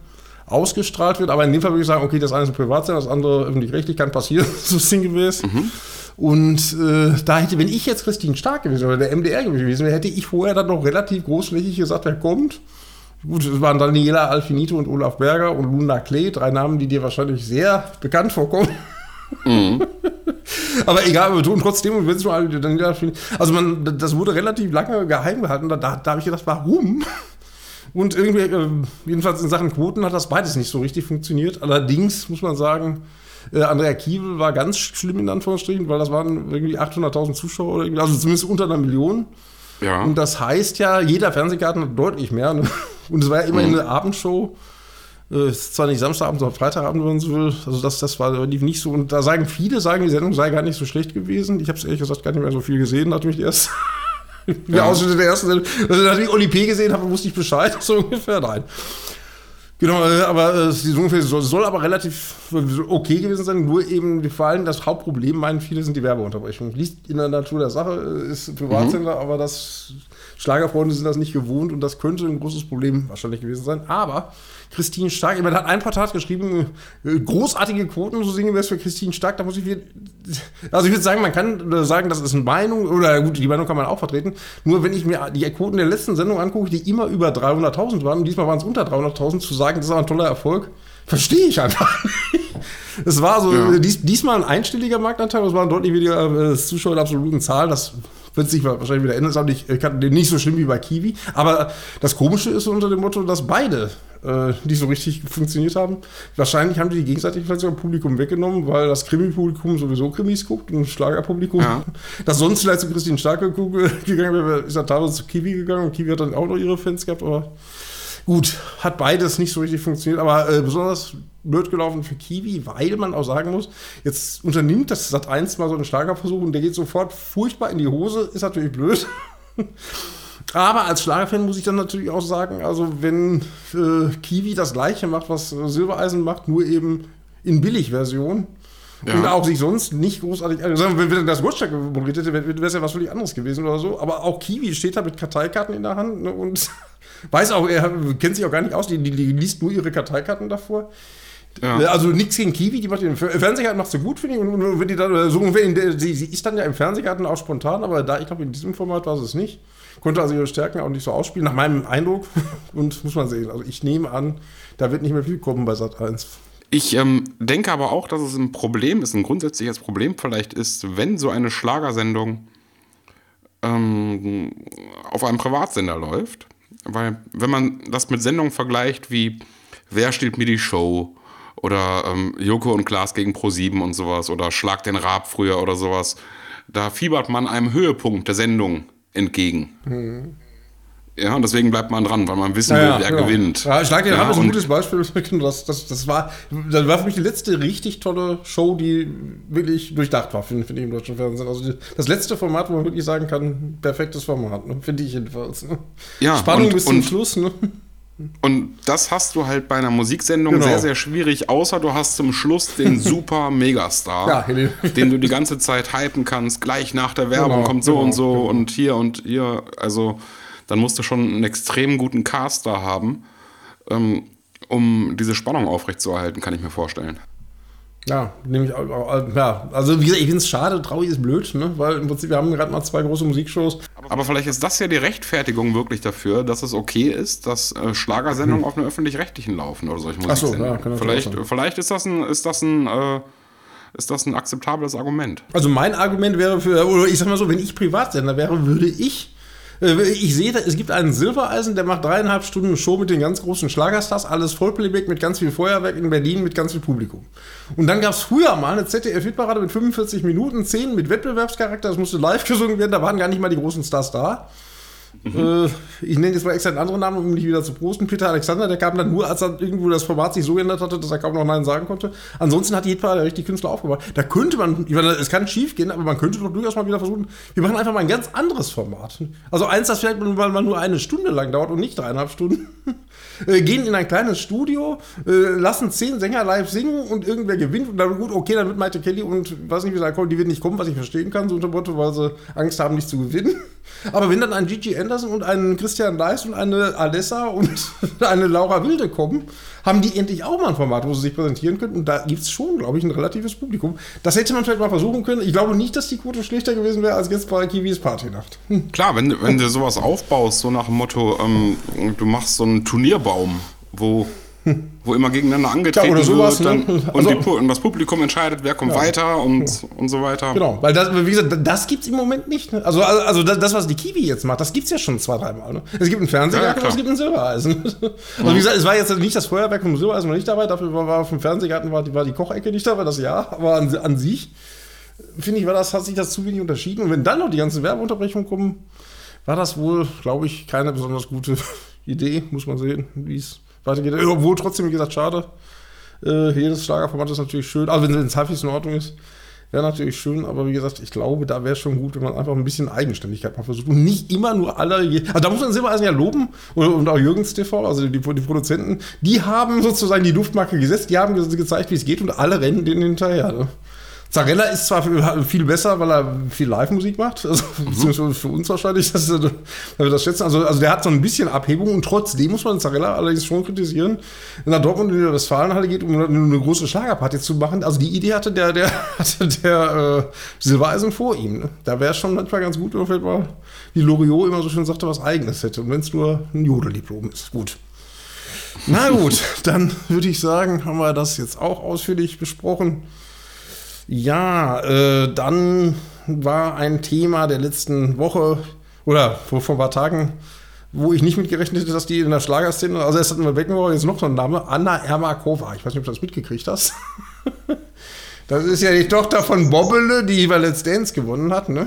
Speaker 2: ausgestrahlt wird, aber in dem Fall würde ich sagen, okay, das eine ist ein Privatsender, das andere öffentlich-rechtlich, kann passieren, <laughs> so sinngemäß. Und äh, da hätte, wenn ich jetzt Christine Stark gewesen wäre, oder der MDR gewesen wäre, hätte ich vorher dann noch relativ großflächig gesagt, wer kommt. Gut, es waren Daniela Alfinito und Olaf Berger und Luna Klee, drei Namen, die dir wahrscheinlich sehr bekannt vorkommen. <laughs> Aber egal, wir tun trotzdem, und wenn es nur Daniela Alfinito. Also man, das wurde relativ lange geheim gehalten. Da, da, da habe ich gedacht, warum? Und irgendwie, äh, jedenfalls in Sachen Quoten hat das beides nicht so richtig funktioniert. Allerdings muss man sagen, äh, Andrea Kiewel war ganz schlimm in Anführungsstrichen, weil das waren irgendwie 800.000 Zuschauer, oder irgendwie, also zumindest unter einer Million.
Speaker 1: Ja.
Speaker 2: Und das heißt ja, jeder Fernsehgarten hat deutlich mehr. Ne? Und es war ja immerhin eine Abendshow. Äh, ist zwar nicht Samstagabend, sondern Freitagabend, wenn man so will. Also das, das war lief nicht so. Und da sagen viele, sagen, die Sendung sei gar nicht so schlecht gewesen. Ich habe es ehrlich gesagt gar nicht mehr so viel gesehen, nachdem ich die erste <laughs> der Ausschnitt der ersten Sendung. Also, nachdem ich Oli P. gesehen habe, wusste ich Bescheid, <laughs> so ungefähr. Nein. Genau, äh, aber äh, die ungefähr soll, soll aber relativ okay gewesen sein. Nur eben vor allem das Hauptproblem, meinen viele, sind die Werbeunterbrechungen. Liegt in der Natur der Sache, äh, ist Privatsender, aber das Schlagerfreunde sind das nicht gewohnt und das könnte ein großes Problem wahrscheinlich gewesen sein. Aber Christine Stark, man hat ein Portal geschrieben, äh, großartige Quoten, so singen wir es für Christine Stark. Da muss ich wieder, <laughs> also ich würde sagen, man kann äh, sagen, das ist eine Meinung, oder gut, die Meinung kann man auch vertreten. Nur wenn ich mir die Quoten der letzten Sendung angucke, die immer über 300.000 waren, und diesmal waren es unter 300.000, zu sagen, das ist ein toller Erfolg, verstehe ich einfach <laughs> nicht. Es war so,
Speaker 1: Ja.
Speaker 2: äh, dies, diesmal ein einstelliger Marktanteil, es waren deutlich weniger äh, Zuschauer in absoluten Zahlen, das wird sich wahrscheinlich wieder ändern, äh, kann- nicht so schlimm wie bei Kiwi, aber das Komische ist unter dem Motto, dass beide äh, nicht so richtig funktioniert haben. Wahrscheinlich haben die gegenseitig vielleicht sogar Publikum weggenommen, weil das Krimi-Publikum sowieso Krimis guckt und das Schlagerpublikum,
Speaker 1: Ja.
Speaker 2: das sonst vielleicht zu Christine Stark geguckt- <laughs> gegangen wäre, ist ja teilweise zu Kiwi gegangen und Kiwi hat dann auch noch ihre Fans gehabt, aber Gut, hat beides nicht so richtig funktioniert, aber äh, besonders blöd gelaufen für Kiwi, weil man auch sagen muss, jetzt unternimmt das Sat 1 mal so einen Schlagerversuch und der geht sofort furchtbar in die Hose, ist natürlich blöd. <laughs> Aber als Schlagerfan muss ich dann natürlich auch sagen, also wenn äh, Kiwi das gleiche macht, was äh, Silbereisen macht, nur eben in Billigversion ja. und auch sich sonst nicht großartig. Also wenn, wenn das Gottschalk moderiert hätte, wäre es ja was völlig anderes gewesen oder so. Aber auch Kiwi steht da mit Karteikarten in der Hand ne, und weiß auch, er kennt sich auch gar nicht aus, die, die, die liest nur ihre Karteikarten davor. Ja. Also nichts gegen Kiwi, die macht den Fernsehgarten macht sie gut, finde ich. Und wenn die dann so ungefähr, sie, sie ist dann ja im Fernsehgarten auch spontan, aber da, ich glaube, in diesem Format war sie es nicht. Konnte also ihre Stärken auch nicht so ausspielen, nach meinem Eindruck. <laughs> Und muss man sehen. Also ich nehme an, da wird nicht mehr viel kommen bei Sat 1.
Speaker 1: Ich ähm, denke aber auch, dass es ein Problem ist, ein grundsätzliches Problem vielleicht ist, wenn so eine Schlagersendung ähm, auf einem Privatsender läuft. Weil, wenn man das mit Sendungen vergleicht wie Wer steht mir die Show oder ähm, Joko und Klaas gegen Pro7 und sowas oder Schlag den Raab früher oder sowas. Da fiebert man einem Höhepunkt der Sendung entgegen. Mhm. Ja, und deswegen bleibt man dran, weil man wissen ja, will, wer genau. gewinnt.
Speaker 2: Ja, Schlag den ja, Raab ist ein gutes Beispiel. Das, das, das, war, das war für mich die letzte richtig tolle Show, die wirklich durchdacht war, finde find ich im deutschen Fernsehen. Also die, das letzte Format, wo man wirklich sagen kann, perfektes Format, ne? finde ich jedenfalls. Ne?
Speaker 1: Ja,
Speaker 2: Spannung und, bis zum Schluss. Ne?
Speaker 1: Und das hast du halt bei einer Musiksendung genau. sehr, sehr schwierig, außer du hast zum Schluss den <laughs> super Megastar, ja, den du die ganze Zeit hypen kannst. Gleich nach der Werbung genau, kommt so genau, und so genau. und hier und hier. Also, dann musst du schon einen extrem guten Cast da haben, ähm, um diese Spannung aufrechtzuerhalten, kann ich mir vorstellen.
Speaker 2: Ja, nämlich ja, also wie gesagt, ich finde es schade, traurig ist blöd, ne? weil im Prinzip wir haben gerade mal zwei große Musikshows.
Speaker 1: Aber vielleicht ist das ja die Rechtfertigung wirklich dafür, dass es okay ist, dass äh, Schlagersendungen hm. auf einer öffentlich-rechtlichen laufen oder solche Musiksendungen. Ach so, ja, kann vielleicht, vielleicht ist das ein, ist das ein äh, ist das ein akzeptables Argument.
Speaker 2: Also mein Argument wäre für, oder ich sag mal so, wenn ich Privatsender wäre, würde ich ich sehe, es gibt einen Silbereisen, der macht dreieinhalb Stunden Show mit den ganz großen Schlagerstars, alles Vollplayback mit ganz viel Feuerwerk in Berlin mit ganz viel Publikum. Und dann gab es früher mal eine ZDF-Hitparade mit 45 Minuten, 10 mit Wettbewerbscharakter, das musste live gesungen werden, da waren gar nicht mal die großen Stars da. Äh, ich nenne jetzt mal extra einen anderen Namen, um mich wieder zu prosten. Peter Alexander, der kam dann nur, als dann irgendwo das Format sich so geändert hatte, dass er kaum noch Nein sagen konnte. Ansonsten hat die Hitparade richtig Künstler aufgebaut. Da könnte man, ich meine, es kann schief gehen, aber man könnte doch durchaus mal wieder versuchen, wir machen einfach mal ein ganz anderes Format. Also eins, das vielleicht mal nur eine Stunde lang dauert und nicht dreieinhalb Stunden. <laughs> Äh, gehen in ein kleines Studio, äh, lassen zehn Sänger live singen und irgendwer gewinnt und dann gut, okay, dann wird Maite Kelly und weiß nicht, wie sie kommen, die wird nicht kommen, was ich verstehen kann, so unter Motto, weil sie Angst haben, nicht zu gewinnen. <laughs> Aber wenn dann ein Gigi Anderson und ein Christian Leis und eine Alessa und <laughs> eine Laura Wilde kommen, haben die endlich auch mal ein Format, wo sie sich präsentieren können. Und da gibt es schon, glaube ich, ein relatives Publikum. Das hätte man vielleicht mal versuchen können. Ich glaube nicht, dass die Quote schlechter gewesen wäre als jetzt bei Kiwis Partynacht.
Speaker 1: Hm. Klar, wenn, wenn du sowas aufbaust, so nach dem Motto, ähm, du machst so einen Turnierbaum, wo wo immer gegeneinander angetreten ja, sowas, wird. Dann, ne? <laughs> also, und, und, das Publikum entscheidet, wer kommt ja. weiter und, ja. und so weiter.
Speaker 2: Genau, weil das, wie gesagt, das gibt es im Moment nicht. Ne? Also, also das, was die Kiwi jetzt macht, das gibt es ja schon zwei, dreimal. Ne? Es gibt ein Fernsehgarten und es gibt ein Silbereisen. Also wie gesagt, es war jetzt nicht das Feuerwerk vom Silbereisen noch nicht dabei, dafür war, war vom Fernsehgarten war die, war die Kochecke nicht dabei, das ja, aber an, an sich finde ich, war das, hat sich das zu wenig unterschieden. Und wenn dann noch die ganzen Werbeunterbrechungen kommen, war das wohl, glaube ich, keine besonders gute <laughs> Idee, muss man sehen, wie es weitergeht. Obwohl trotzdem, wie gesagt, schade. Äh, jedes Schlagerformat ist natürlich schön. Also wenn es halbwegs in Ordnung ist, wäre natürlich schön. Aber wie gesagt, ich glaube, da wäre es schon gut, wenn man einfach ein bisschen Eigenständigkeit mal versucht. Und nicht immer nur alle. Also da muss man Silbereisen ja loben. Und, und auch Jürgens TV, also die, die, Produzenten, die haben sozusagen die Duftmarke gesetzt. Die haben gezeigt, wie es geht. Und alle rennen denen hinterher. Ne? Zarella ist zwar viel besser, weil er viel Live-Musik macht, also mhm. für uns wahrscheinlich, <laughs> dass wir das schätzen. Also, also der hat so ein bisschen Abhebung und trotzdem muss man Zarella allerdings schon kritisieren. Wenn er Dortmund in die Westfalenhalle geht, um eine große Schlagerparty zu machen, also die Idee hatte der, der, <laughs> hatte der äh, Silbereisen vor ihm. Ne? Da wäre es schon manchmal ganz gut, wenn man vielleicht mal, wie Loriot immer so schön sagte, was Eigenes hätte. Und wenn es nur ein Jodeldiplom ist. Gut. Na gut, dann würde ich sagen, haben wir das jetzt auch ausführlich besprochen. Ja, äh, dann war ein Thema der letzten Woche oder vor, vor ein paar Tagen, wo ich nicht mitgerechnet hätte, dass die in der Schlagerszene, also erst hatten wir Beckenbauer, jetzt noch so ein Name, Anna Ermakova. Ich weiß nicht, ob du das mitgekriegt hast. <laughs> Das ist ja die Tochter von Bobbele, die bei Let's Dance gewonnen hat, ne?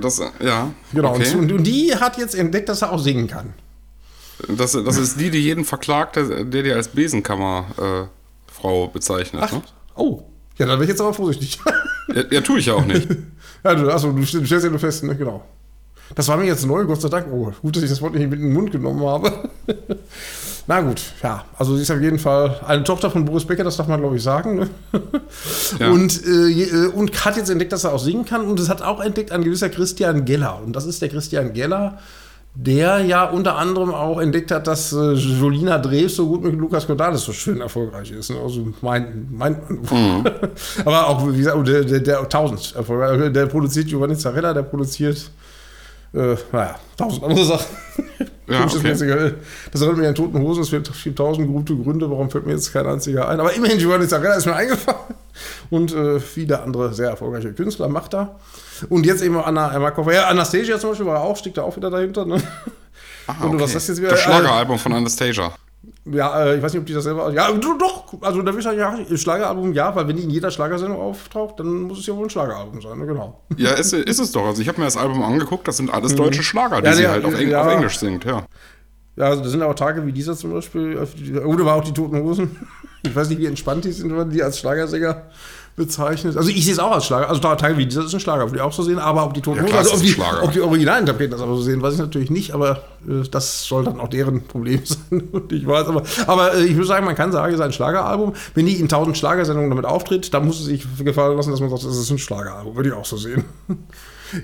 Speaker 1: Das, ja.
Speaker 2: Genau, okay. und, und, die hat jetzt entdeckt, dass er auch singen kann.
Speaker 1: Das, das ist die, die jeden verklagt, der die als Besenkammerfrau äh, bezeichnet. Ach, ne?
Speaker 2: Oh, ja, dann wäre ich jetzt aber vorsichtig.
Speaker 1: ja, ja, tue ich ja auch nicht. <laughs>
Speaker 2: ja, du, achso, du stellst ja nur fest, ne? Genau. Das war mir jetzt neu, Gott sei Dank. Oh, gut, dass ich das Wort nicht mit in den Mund genommen habe. <laughs> Na gut, ja. Also sie ist auf jeden Fall eine Tochter von Boris Becker, das darf man, glaube ich, sagen. Ne? <laughs> Ja. Und, äh, und hat jetzt entdeckt, dass er auch singen kann. Und es hat auch entdeckt ein gewisser Christian Geller. Und das ist der Christian Geller, der ja unter anderem auch entdeckt hat, dass äh, Jolina Dreves so gut mit Lukas Cordalis so schön erfolgreich ist. Ne? Also mein, mein mhm. <laughs> Aber auch, wie gesagt, der, der, der 1000 Erfolg. Der produziert Giovanni Zarella, der produziert äh, naja, tausend andere Sachen. <laughs> Ja, okay. Das erinnert mich an Toten Hosen, es gibt tausend gute Gründe, warum fällt mir jetzt kein einziger ein. Aber immerhin, Giovanni Zarella ist mir eingefallen. Und äh, viele andere sehr erfolgreiche Künstler macht er. Und jetzt eben Anna Ermakova. Ja, Anastasia zum Beispiel war auch, steckt da auch wieder dahinter. Ne?
Speaker 1: Ah, Und was ist jetzt wieder? Das Schlageralbum von Anastasia.
Speaker 2: Ja, äh, ich weiß nicht, ob die das selber. Ja, doch, also da würde ich sagen, ja, Schlageralbum ja, weil wenn die in jeder Schlagersendung auftaucht, dann muss es ja wohl ein Schlageralbum sein, ne? genau. <laughs>
Speaker 1: Ja, ist, ist es doch. Also ich habe mir das Album angeguckt, das sind alles mhm. deutsche Schlager, die ja, sie ja, halt auf, Eng ja. auf, Englisch singt, ja.
Speaker 2: Ja, also das sind aber Tage wie dieser zum Beispiel, oder war auch die Toten Hosen. <laughs> Ich weiß nicht, wie entspannt die sind, wenn die als Schlagersänger bezeichnet. Also ich sehe es auch als Schlager. Also Tage wie dieser ist ein Schlager, würde ich auch so sehen. Aber ob die Toten ja, also ob die, ob die Originalinterpreten das aber so sehen, weiß ich natürlich nicht. Aber äh, das soll dann auch deren Problem <laughs> sein. Und ich weiß, aber, aber äh, ich würde sagen, man kann sagen, es ist ein Schlageralbum. Wenn die in tausend Schlagersendungen damit auftritt, dann muss es sich gefallen lassen, dass man sagt, es ist ein Schlageralbum. Würde ich auch so sehen.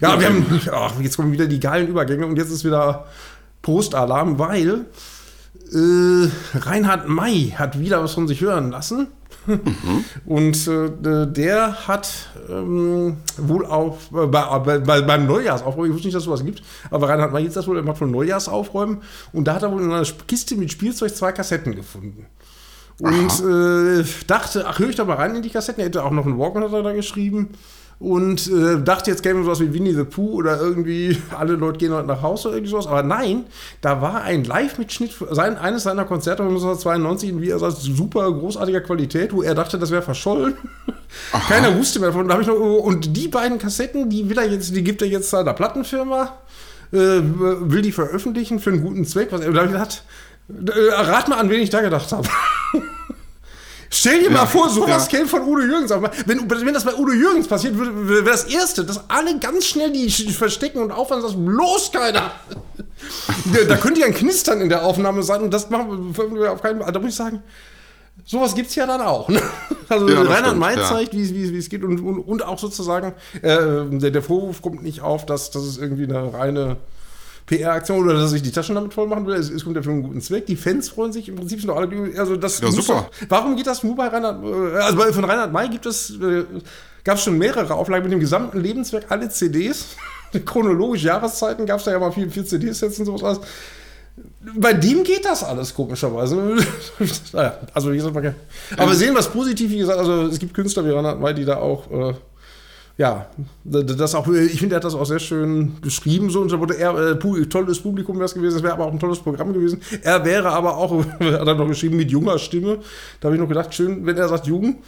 Speaker 2: ja, <laughs> ja, wir haben, ach, jetzt kommen wieder die geilen Übergänge und jetzt ist wieder Postalarm, weil äh, Reinhard May hat wieder was von sich hören lassen. Mhm. <laughs> Und äh, der hat ähm, wohl auch äh, bei, bei, beim Neujahrsaufräumen, ich wusste nicht, dass es sowas gibt, aber Reinhard May jetzt das wohl, er macht von Neujahrsaufräumen und da hat er wohl in einer Kiste mit Spielzeug zwei Kassetten gefunden. Und äh, dachte, ach, höre ich da mal rein in die Kassetten. Er hätte auch noch einen Walkman hat er da geschrieben und äh, dachte, jetzt käme sowas wie Winnie the Pooh oder irgendwie alle Leute gehen heute nach Hause oder irgendwie sowas. Aber nein, da war ein Live-Mitschnitt sein, eines seiner Konzerte von 1992 in, wie er sagt, super großartiger Qualität, wo er dachte, das wäre verschollen. <laughs> Aha. Keiner wusste mehr davon. Da ich noch, und die beiden Kassetten, die will er jetzt, die gibt er jetzt seiner Plattenfirma, äh, will die veröffentlichen für einen guten Zweck. Was, da habe ich gedacht, äh, rat mal, an wen ich da gedacht habe. <laughs> Stell dir ja, mal vor, sowas ja. käme von Udo Jürgens auf. Wenn, wenn das bei Udo Jürgens passiert, wäre das Erste, dass alle ganz schnell die verstecken und aufhören, dass bloß keiner. <laughs> da könnte ja ein Knistern in der Aufnahme sein und das machen wir auf keinen Fall. Da muss ich sagen, sowas gibt es ja dann auch. Ne? <laughs> Also ja, Reinhard May ja. zeigt, wie es geht und, und, und, auch sozusagen, äh, der, der Vorwurf kommt nicht auf, dass, dass es irgendwie eine reine PR-Aktion oder dass ich die Taschen damit voll machen will. Es, es kommt ja für einen guten Zweck. Die Fans freuen sich im Prinzip sind alle. Also das
Speaker 1: ja, super.
Speaker 2: Doch, warum geht das nur bei Reinhard? Äh, also von Reinhard May gibt es, äh, gab es schon mehrere Auflagen mit dem gesamten Lebenswerk, alle CDs. <laughs> Chronologisch Jahreszeiten gab es da ja mal vier, vier CDs-Sets und sowas. Bei dem geht das alles komischerweise. <laughs> naja, also wie gesagt, aber sehen wir es positiv, wie gesagt, also es gibt Künstler wie Reinhard May, die da auch äh, ja, das auch, ich finde, er hat das auch sehr schön beschrieben, so und so wurde er, äh, tolles Publikum wäre es gewesen, es wäre aber auch ein tolles Programm gewesen. Er wäre aber auch, <laughs> hat er noch geschrieben, mit junger Stimme. Da habe ich noch gedacht, schön, wenn er sagt jung,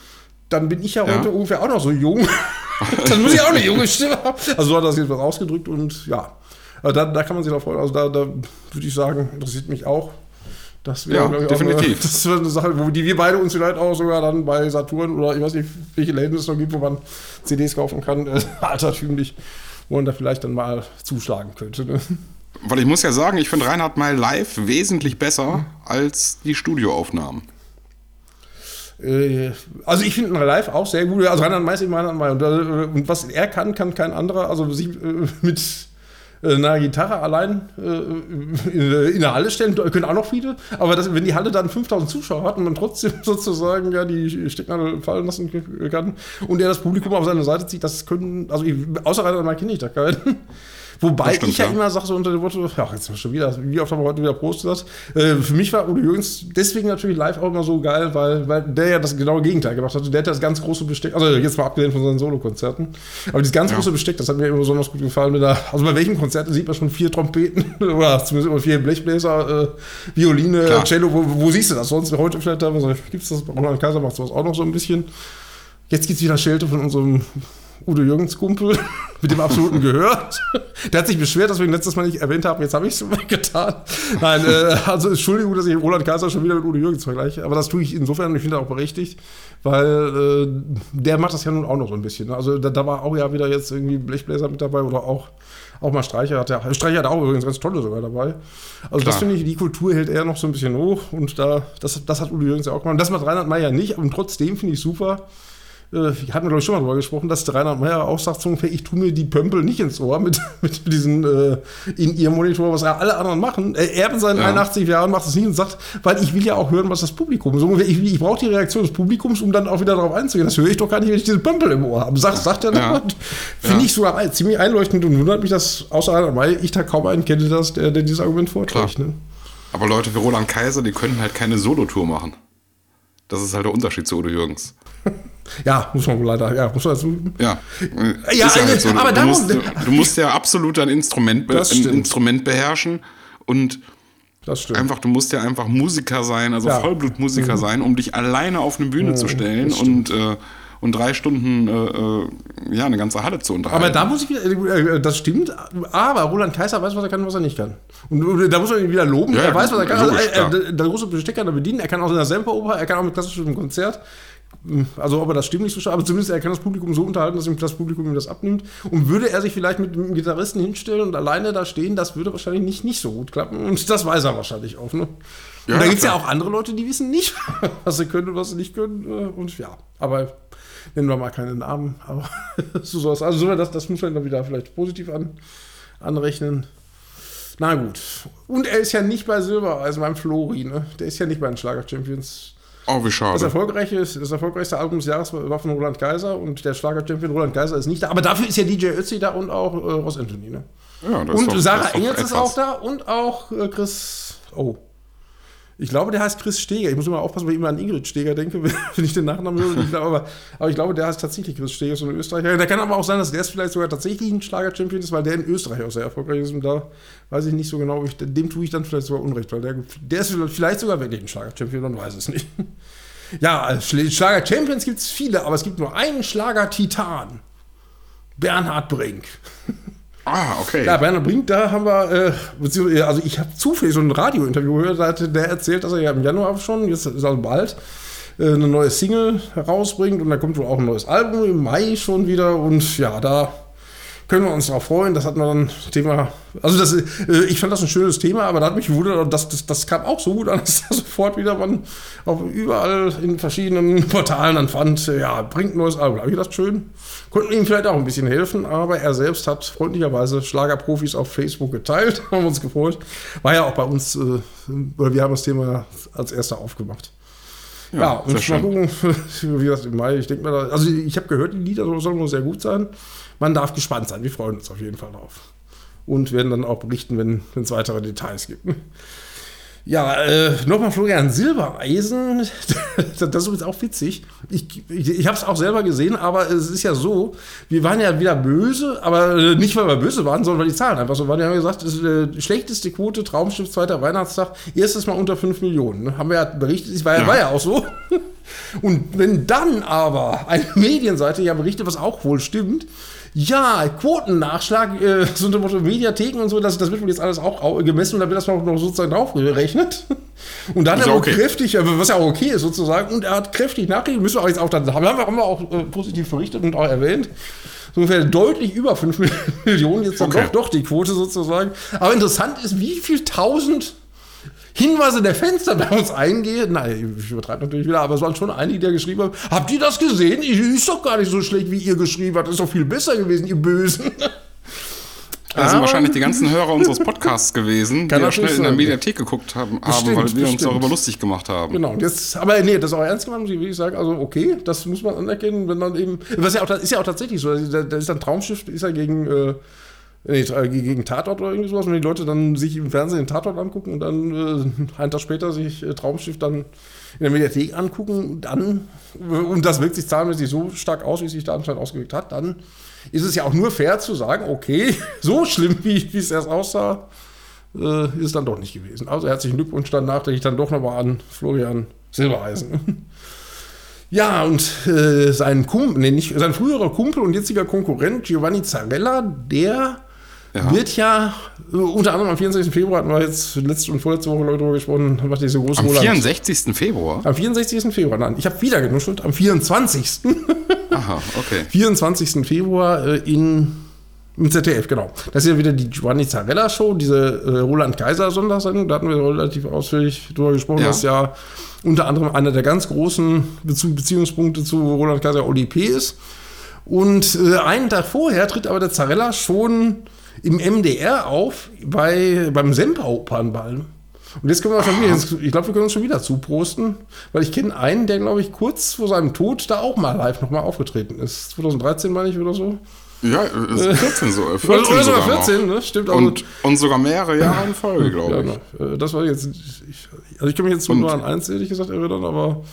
Speaker 2: dann bin ich ja, ja. heute ungefähr auch noch so jung. <laughs> dann muss ich auch eine junge Stimme haben. Also so hat er das jedenfalls ausgedrückt und ja, da, da kann man sich noch freuen. Also da, da würde ich sagen, interessiert mich auch. Das wäre,
Speaker 1: ja, definitiv. Eine, <laughs>
Speaker 2: das wäre eine Sache, wo die wir beide uns vielleicht auch sogar dann bei Saturn oder ich weiß nicht, welche Läden es noch gibt, wo man CDs kaufen kann, äh, <laughs> altertümlich, wo man da vielleicht dann mal zuschlagen könnte. Ne?
Speaker 1: Weil ich muss ja sagen, ich finde Reinhard mal live wesentlich besser als die Studioaufnahmen.
Speaker 2: Äh, also ich finde live auch sehr gut. Also Reinhard May ist eben Reinhard May. Und, äh, und was er kann, kann kein anderer. Also sich äh, mit eine Gitarre allein äh, in der Halle stellen, können auch noch viele, aber das, wenn die Halle dann 5000 Zuschauer hat und man trotzdem <laughs> sozusagen ja die Stecknadel fallen lassen kann und er das Publikum auf seine Seite zieht, das können, also ich, außer Rainer kenne ich da keinen. Wobei stimmt, ich ja, ja, immer sage, so unter dem Motto, ja, jetzt schon wieder, wie oft haben wir heute wieder Prost gesagt. Äh, für mich war Udo Jürgens deswegen natürlich live auch immer so geil, weil, weil der ja das genaue Gegenteil gemacht hat. Der hat das ganz große Besteck, also jetzt mal abgelehnt von seinen Solokonzerten, aber dieses ganz ja. große Besteck, das hat mir immer besonders gut gefallen. Da, also bei welchem Konzert sieht man schon vier Trompeten <laughs> oder zumindest immer vier Blechbläser, äh, Violine, Klar. Cello, wo, wo, siehst du das sonst? Heute vielleicht da, gibt es das, Roland Kaiser macht sowas auch noch so ein bisschen. Jetzt gibt es wieder Schelte von unserem Udo Jürgens Kumpel, <laughs> mit dem absoluten gehört. Der hat sich beschwert, dass wir ihn letztes Mal nicht erwähnt haben. Jetzt habe ich es getan. Nein, äh, also Entschuldigung, dass ich Roland Kaiser schon wieder mit Udo Jürgens vergleiche. Aber das tue ich insofern und ich finde auch berechtigt, weil äh, der macht das ja nun auch noch so ein bisschen. Ne? Also da, da, war auch ja wieder jetzt irgendwie Blechbläser mit dabei oder auch, auch mal Streicher hat der. Streicher hat auch übrigens ganz tolle sogar dabei. Also Klar. das finde ich, die Kultur hält er noch so ein bisschen hoch und da, das, das hat Udo Jürgens ja auch gemacht. Das macht Reinhard Meyer nicht, und trotzdem finde ich super äh, hatten wir glaube ich schon mal drüber gesprochen, dass der Reinhard Meyer auch sagt, so ungefähr, ich tue mir die Pömpel nicht ins Ohr mit, <laughs> mit diesen äh, in ihrem Monitor, was ja alle anderen machen. Er in seinen ja. 81 Jahren macht es nicht und sagt, weil ich will ja auch hören, was das Publikum so ungefähr, ich, ich brauche die Reaktion des Publikums, um dann auch wieder darauf einzugehen. Das höre ich doch gar nicht, wenn ich diese Pömpel im Ohr habe. Sagt, sagt er ja. Finde ich sogar ziemlich einleuchtend und wundert mich, dass außer Reinhard Meyer ich da kaum einen kenne, der, der dieses Argument vorträgt. Ne?
Speaker 1: Aber Leute wie Roland Kaiser, die können halt keine Solotour machen. Das ist halt der Unterschied zu Udo Jürgens. <laughs>
Speaker 2: Ja, muss man wohl leider, ja, muss man dazu.
Speaker 1: Ja, ja, ja halt so. aber du, musst, du, musst ja absolut ein Instrument, be ein Instrument beherrschen und einfach, du musst ja einfach Musiker sein, also ja. Vollblutmusiker mhm. sein, um dich alleine auf eine Bühne mhm, zu stellen und äh, und drei Stunden äh, äh, ja, eine ganze Halle zu unterhalten.
Speaker 2: Aber da muss ich wieder, äh, das stimmt, aber Roland Kaiser weiß, was er kann und was er nicht kann. Und da muss man ihn wieder loben. Ja, er weiß, was er kann. Logisch, also, er, der große Bestecker bedienen, er kann auch in der Semperoper, er kann auch mit klassischem Konzert. Also ob er das stimmt nicht so stark, aber zumindest er kann das Publikum so unterhalten, dass ihm das Publikum ihm das abnimmt. Und würde er sich vielleicht mit einem Gitarristen hinstellen und alleine da stehen, das würde wahrscheinlich nicht, nicht so gut klappen. Und das weiß er wahrscheinlich auch. Ne? Ja, und da gibt es ja auch andere Leute, die wissen nicht, <laughs> was sie können und was sie nicht können. Äh, und ja, aber nennen wir mal keine Namen. Aber <laughs> so sowas. Also das, das muss man dann wieder vielleicht positiv an, anrechnen. Na gut. Und er ist ja nicht bei Silber, also beim Flori, ne? Der ist ja nicht bei den Schlager Champions.
Speaker 1: Oh, wie schade.
Speaker 2: Das, erfolgreiche, das erfolgreichste Album des Jahres war von Roland Kaiser und der Schlager-Champion Roland Kaiser ist nicht da. Aber dafür ist ja DJ Ötzi da und auch äh, Ross Anthony. Ne? Ja, das und ist doch, Sarah ist Engels ist auch da und auch äh, Chris. Oh. Ich glaube, der heißt Chris Steger. Ich muss immer aufpassen, wenn ich immer an Ingrid Steger denke, <laughs> wenn ich den Nachnamen höre. glaube, aber, aber, ich glaube, der heißt tatsächlich Chris Steger, so ein Österreicher. Der kann aber auch sein, dass der vielleicht sogar tatsächlich ein Schlager-Champion ist, weil der in Österreich auch sehr erfolgreich ist. Und da weiß ich nicht so genau, ich, dem tue ich dann vielleicht sogar Unrecht, weil der, der ist vielleicht sogar wirklich ein Schlager-Champion, man weiß es nicht. Ja, Schlager-Champions gibt es viele, aber es gibt nur einen Schlager-Titan. Bernhard Brink.
Speaker 1: Ah, okay.
Speaker 2: Ja, Bernhard Brink, da haben wir, äh, also ich habe zufällig so ein Radiointerview gehört, da hat der erzählt, dass er ja im Januar schon, jetzt ist also bald, äh, eine neue Single herausbringt und da kommt wohl auch ein neues Album im Mai schon wieder und ja, da können wir uns darauf freuen. Das hatten wir dann Thema. Also das, äh, ich fand das ein schönes Thema, aber da hat mich gewundert, das, das, das kam auch so gut an, <laughs> dass da sofort wieder man auch überall in verschiedenen <laughs> Portalen dann fand, ja, bringt ein neues Album. Habe ich gedacht, schön. Konnten ihm vielleicht auch ein bisschen helfen, aber er selbst hat freundlicherweise Schlagerprofis auf Facebook geteilt, <laughs> haben uns gefreut. War ja auch bei uns, äh, oder wir haben das Thema als erster aufgemacht. Ja, ja und mal gucken, wie gesagt, im Mai, ich denke mal, also ich habe gehört, die Lieder sollen nur sehr gut sein man darf gespannt sein. Wir freuen uns auf jeden Fall drauf. Und werden dann auch berichten, wenn es weitere Details gibt. Ja, äh, nochmal Florian Silbereisen. <laughs> das ist übrigens auch witzig. Ich, ich, ich habe es auch selber gesehen, aber es ist ja so, wir waren ja wieder böse, aber äh, nicht, weil wir böse waren, sondern weil die Zahlen einfach so waren. Wir haben gesagt, das ist die äh, schlechteste Quote, Traumschiff, zweiter Weihnachtstag, erstes Mal unter 5 Millionen. Ne? Haben wir ja berichtet, es war ja, war ja auch so. <laughs> Und wenn dann aber eine Medienseite ja berichtet, was auch wohl stimmt, ja, Quotennachschlag, äh, <laughs> so unter Motto Mediatheken und so, das, das wird wohl jetzt alles auch gemessen und da wird das noch sozusagen draufgerechnet. <laughs> Und dann hat er auch okay. kräftig, was ja auch okay ist sozusagen, und er hat kräftig nachgegeben, müssen wir auch jetzt auch dann haben, haben wir auch äh, positiv berichtet und auch erwähnt. So ungefähr deutlich über 5 <laughs> Millionen jetzt dann okay. doch, doch die Quote sozusagen. Aber interessant ist, wie viel tausend Hinweise der Fenster bei uns eingehen. Nein, ich übertreibe natürlich wieder, aber es waren schon einige, die geschrieben haben, habt ihr das gesehen? Ist doch gar nicht so schlecht, wie ihr geschrieben habt. Ist doch viel besser gewesen, ihr Bösen. <laughs>
Speaker 1: Das sind wahrscheinlich die ganzen Hörer unseres Podcasts gewesen, <laughs> die ja schnell in der Mediathek geguckt haben, haben weil wir uns darüber lustig gemacht haben.
Speaker 2: Genau, jetzt, aber nee, das ist auch ernst gemeint, muss ich sagen. Also, okay, das muss man anerkennen, wenn dann eben. Was ja auch, ist ja auch tatsächlich so. Da, da ist dann Traumschiff, ist ja gegen. Äh, nee, gegen Tatort oder irgendwie sowas, wenn die Leute dann sich im Fernsehen den Tatort angucken und dann äh, einen Tag später sich äh, Traumschiff dann in der Mediathek angucken, dann, äh, und das wirkt sich zahlenmäßig so stark aus, wie es sich da anscheinend ausgewirkt hat, dann ist es ja auch nur fair zu sagen, okay, <laughs> so schlimm, wie, wie es erst aussah, äh, ist es dann doch nicht gewesen. Also herzlichen Glückwunsch dann nachträglich dann doch nochmal an Florian Silbereisen. <laughs> Ja, und äh, sein Kumpel, nee, nicht, sein früherer Kumpel und jetziger Konkurrent Giovanni Zarella, der
Speaker 1: Ja.
Speaker 2: wird ja äh, unter anderem am 64. Februar, hatten wir jetzt letzte und vorletzte Woche Leute darüber gesprochen, macht diese große
Speaker 1: Am
Speaker 2: Roland-
Speaker 1: 64. Februar?
Speaker 2: Am 64. Februar, nein, ich habe wieder genuschelt, am 24. <laughs>
Speaker 1: Aha, okay.
Speaker 2: 24. Februar äh, in, im ZDF, genau. Das ist ja wieder die Giovanni Zarella Show, diese äh, Roland Kaiser Sondersendung. Da hatten wir relativ ausführlich drüber gesprochen.
Speaker 1: Ja.
Speaker 2: Das ist ja unter anderem einer der ganz großen Bezu Beziehungspunkte zu Roland Kaiser Oli P. ist. Und äh, einen Tag vorher tritt aber der Zarella schon im MDR auf bei, beim Semper-Opernball. Und jetzt können wir schon wieder, jetzt, ich glaube, wir können uns schon wieder zuprosten, weil ich kenne einen, der, glaube ich, kurz vor seinem Tod da auch mal live nochmal aufgetreten ist. 2013, meine ich, oder so.
Speaker 1: Ja, es <laughs> ist 14 so. äh, 14
Speaker 2: Oder, oder sogar
Speaker 1: sogar noch.
Speaker 2: 14, ne? Stimmt. Also,
Speaker 1: Und, und sogar mehrere Jahre in Folge, glaube <laughs>
Speaker 2: ja,
Speaker 1: ich.
Speaker 2: genau. Äh, Das war jetzt, ich, also ich kann mich jetzt nur an eins, ehrlich gesagt, erinnern, aber äh,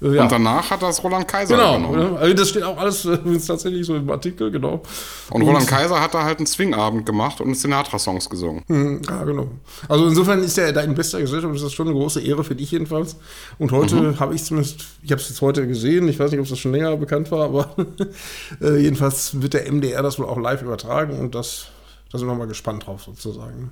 Speaker 2: ja.
Speaker 1: Und danach hat das Roland Kaiser
Speaker 2: Genau,
Speaker 1: übernommen.
Speaker 2: ne? also das steht auch alles äh, <laughs> tatsächlich so im Artikel, genau.
Speaker 1: Und Roland Kaiser hat da halt einen Swing-Abend gemacht und Sinatra-Songs gesungen.
Speaker 2: Hm, Ja, genau. Also insofern ist er da in bester Gesellschaft, das ist schon eine große Ehre für dich jedenfalls. Und heute
Speaker 1: Mhm.
Speaker 2: habe ich zumindest, ich habe es jetzt heute gesehen, ich weiß nicht, ob das schon länger bekannt war, aber <laughs> äh, jedenfalls wird der MDR das wohl auch live übertragen und das, da sind wir mal gespannt drauf sozusagen.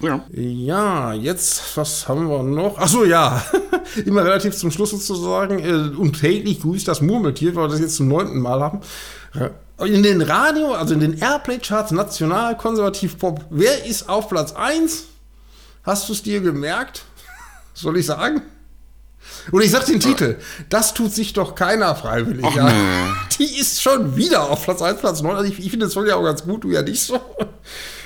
Speaker 1: Ja.
Speaker 2: Ja, jetzt, was haben wir noch? Ach so, ja, <laughs> immer relativ zum Schluss sozusagen. Äh, und täglich grüßt das Murmeltier, weil wir das jetzt zum neunten Mal haben. In den Radio, also in den Airplay-Charts national, konservativ Pop, wer ist auf Platz 1? Hast du es dir gemerkt? <laughs> Soll ich sagen? Und ich sag den Titel. Das tut sich doch keiner freiwillig.
Speaker 1: Ach,
Speaker 2: ja.
Speaker 1: nee.
Speaker 2: Die ist schon wieder auf Platz 1, Platz 9. Also ich, ich finde das voll ja auch ganz gut, du ja nicht so.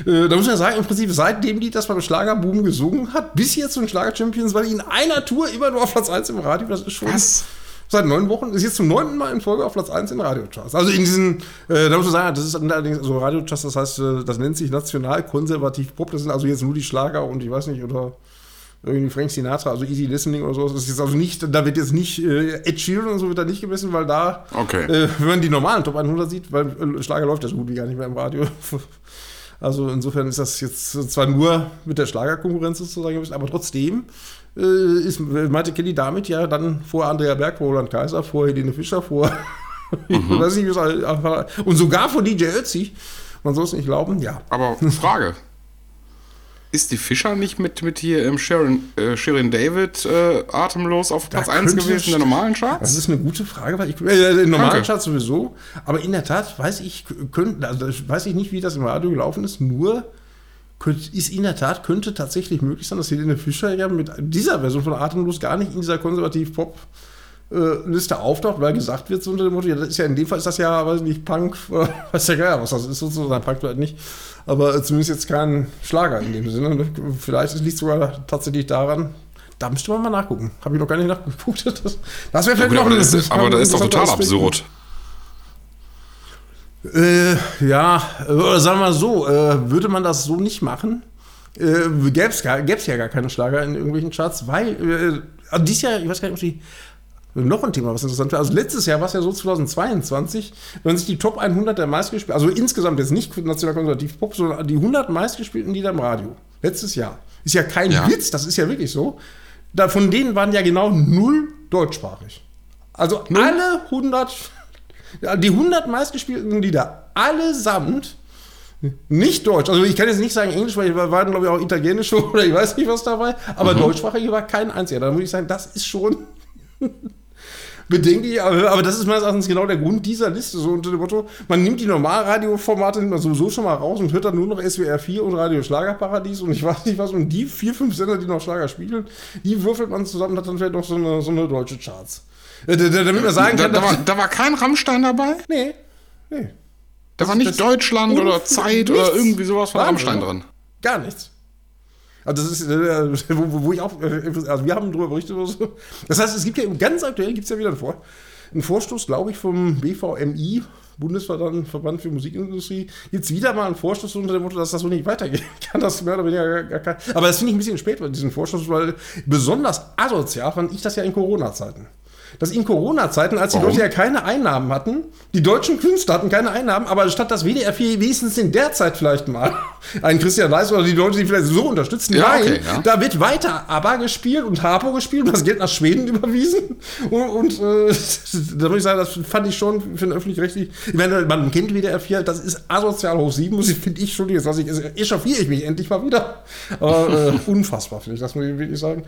Speaker 2: Äh, da muss man sagen, im Prinzip seitdem die das beim Schlagerboom gesungen hat, bis jetzt zum Schlager-Champions, die in einer Tour immer nur auf Platz 1 im Radio. Das ist schon.
Speaker 1: Was?
Speaker 2: Seit neun Wochen ist jetzt zum neunten Mal in Folge auf Platz 1 in Radiocharts. Also in diesen, äh, da muss man sagen, das ist allerdings so Radiocharts, das heißt, äh, das nennt sich national konservativ Pop. Das sind also jetzt nur die Schlager und ich weiß nicht, oder irgendwie Frank Sinatra, also Easy Listening oder so. Das ist jetzt also nicht, da wird jetzt nicht äh, Ed Sheeran und so wird da nicht gemessen, weil da,
Speaker 1: Okay.
Speaker 2: äh, wenn man die normalen Top 100 sieht, weil äh, Schlager läuft ja so gut wie gar nicht mehr im Radio. <laughs> Also insofern ist das jetzt zwar nur mit der Schlagerkonkurrenz sozusagen, gemessen, aber trotzdem äh, ist, meinte Kelly damit ja dann vor Andrea Berg, vor Roland Kaiser, vor Helene Fischer, vor ich <laughs> weiß nicht, und sogar vor DJ Ötzi. Man soll es nicht glauben, ja.
Speaker 1: Aber Frage. <laughs> Ist die Fischer nicht mit, mit hier im Sharon, äh, Shirin David äh, atemlos auf Platz 1
Speaker 2: könnte
Speaker 1: gewesen in der normalen Charts?
Speaker 2: Das ist eine gute Frage, weil ich äh, in normalen
Speaker 1: Danke.
Speaker 2: Charts sowieso, aber in der Tat weiß ich, könnte, also weiß ich nicht, wie das im Radio gelaufen ist, nur könnte, ist in der Tat, könnte tatsächlich möglich sein, dass Helene Fischer ja mit dieser Version von Atemlos gar nicht in dieser konservativ-Pop äh, Liste auftaucht, weil gesagt wird so unter dem Motto, ja, das ist ja in dem Fall ist das ja, weiß ich nicht, Punk, <laughs> oder weiß ja gar nicht, was das ist sozusagen, Punk vielleicht nicht, aber zumindest jetzt kein Schlager in dem Sinne. ne? Vielleicht liegt es sogar tatsächlich daran, da müsste man mal nachgucken. Habe ich noch gar nicht nachgeguckt. <laughs> Das, das wäre
Speaker 1: Ja,
Speaker 2: vielleicht
Speaker 1: gut,
Speaker 2: noch
Speaker 1: aber,
Speaker 2: ein-
Speaker 1: das ist, aber das ist doch total
Speaker 2: Aspekt.
Speaker 1: absurd.
Speaker 2: Äh, ja, oder sagen wir mal so, äh, würde man das so nicht machen, äh, gäbe es ja gar keine Schlager in irgendwelchen Charts, weil äh, also dieses Jahr, ich weiß gar nicht, ob die noch ein Thema, was interessant wäre. Also letztes Jahr war es ja so 2022, wenn man sich die Top 100 der meistgespielten, also insgesamt jetzt nicht national konservativ Pop, sondern die 100 meistgespielten Lieder im Radio. Letztes Jahr. Ist ja kein
Speaker 1: Ja.
Speaker 2: Witz, das ist ja wirklich so. Da, von denen waren ja genau null deutschsprachig. Also alle 100, ja, die 100 meistgespielten Lieder, allesamt nicht deutsch. Also ich kann jetzt nicht sagen Englisch, weil da waren glaube ich auch italienische <laughs> oder ich weiß nicht was dabei, aber deutschsprachige war kein einziger. Da muss ich sagen, das ist schon bedenklich, aber, aber das ist meines Erachtens genau der Grund dieser Liste. So unter dem Motto, man nimmt die Normalradioformate nimmt man sowieso schon mal raus und hört dann nur noch SWR 4 und Radio Schlagerparadies und ich weiß nicht was. Und die vier, fünf Sender, die noch Schlager spielen, die würfelt man zusammen und hat dann vielleicht noch so eine, so eine deutsche Charts. Äh, da- da- Damit man sagen
Speaker 1: Da,
Speaker 2: kann,
Speaker 1: da, war,
Speaker 2: dass-
Speaker 1: da war kein Rammstein dabei?
Speaker 2: nee, nee.
Speaker 1: Da war nicht Deutschland oder Zeit
Speaker 2: nichts.
Speaker 1: oder irgendwie sowas von Rammstein drin.
Speaker 2: Gar nichts. Also das ist, äh, wo, wo- ich auch, äh, also wir haben darüber berichtet oder so. Das heißt, es gibt ja ganz aktuell gibt es ja wieder einen, Vor einen Vorstoß, glaube ich, vom BVMI, Bundesverband Verband für Musikindustrie, es wieder mal einen Vorstoß unter dem Motto, dass das so nicht weitergehen <laughs> kann. Das mehr oder weniger gar, kein, aber das finde ich ein bisschen spät bei diesem Vorstoß, weil besonders asozial fand ich das ja in Corona-Zeiten. Dass in Corona-Zeiten, als die
Speaker 1: Warum?
Speaker 2: Leute ja keine Einnahmen hatten, die deutschen Künstler hatten keine Einnahmen, aber statt das WDR 4 wenigstens in der Zeit vielleicht mal <laughs> einen Christian Leis oder die Leute, die vielleicht so unterstützen,
Speaker 1: Ja,
Speaker 2: nein,
Speaker 1: okay, ja.
Speaker 2: da wird weiter ABBA gespielt und Harpo gespielt und das Geld nach Schweden <laughs> überwiesen. Und, und äh, <laughs> da muss ich sagen, das fand ich schon für den öffentlich-rechtlich. Ich meine, man kennt WDR 4, das ist asozial hoch 7, muss ich, finde ich schon, jetzt ich, echauffiere ich mich endlich mal wieder. Aber äh, unfassbar, finde ich, das muss ich wirklich sagen.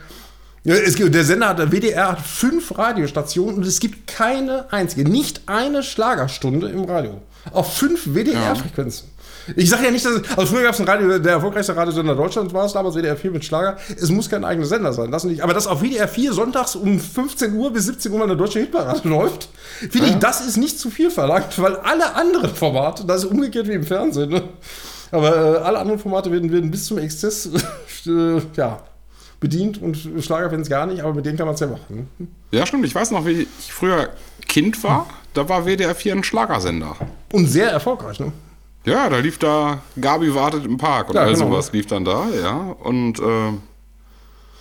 Speaker 2: Ja, es gibt, der Sender hat, der WDR hat fünf Radiostationen und es gibt keine einzige, nicht eine Schlagerstunde im Radio. Auf fünf WDR-Frequenzen. Ich sage ja nicht, dass es, also früher gab es ein Radio, der erfolgreichste Radiosender Deutschlands war es damals, WDR 4 mit Schlager. Es muss kein eigener Sender sein, das nicht. Aber dass auf WDR 4 sonntags um 15 Uhr bis 17 Uhr mal eine deutsche Hitparade <laughs> läuft, finde ich, das ist nicht zu viel verlangt, weil alle anderen Formate, das ist umgekehrt wie im Fernsehen, ne? aber äh, alle anderen Formate werden, werden bis zum Exzess, <laughs> äh, ja, bedient und Schlagerfans gar nicht, aber mit denen kann man es ja machen.
Speaker 1: Ja, stimmt. Ich weiß noch, wie ich früher Kind war. Da war WDR 4 ein Schlagersender.
Speaker 2: Und sehr erfolgreich, ne?
Speaker 1: Ja, da lief da Gabi wartet im Park und
Speaker 2: Ja,
Speaker 1: all
Speaker 2: genau.
Speaker 1: sowas lief dann da, ja. Und äh,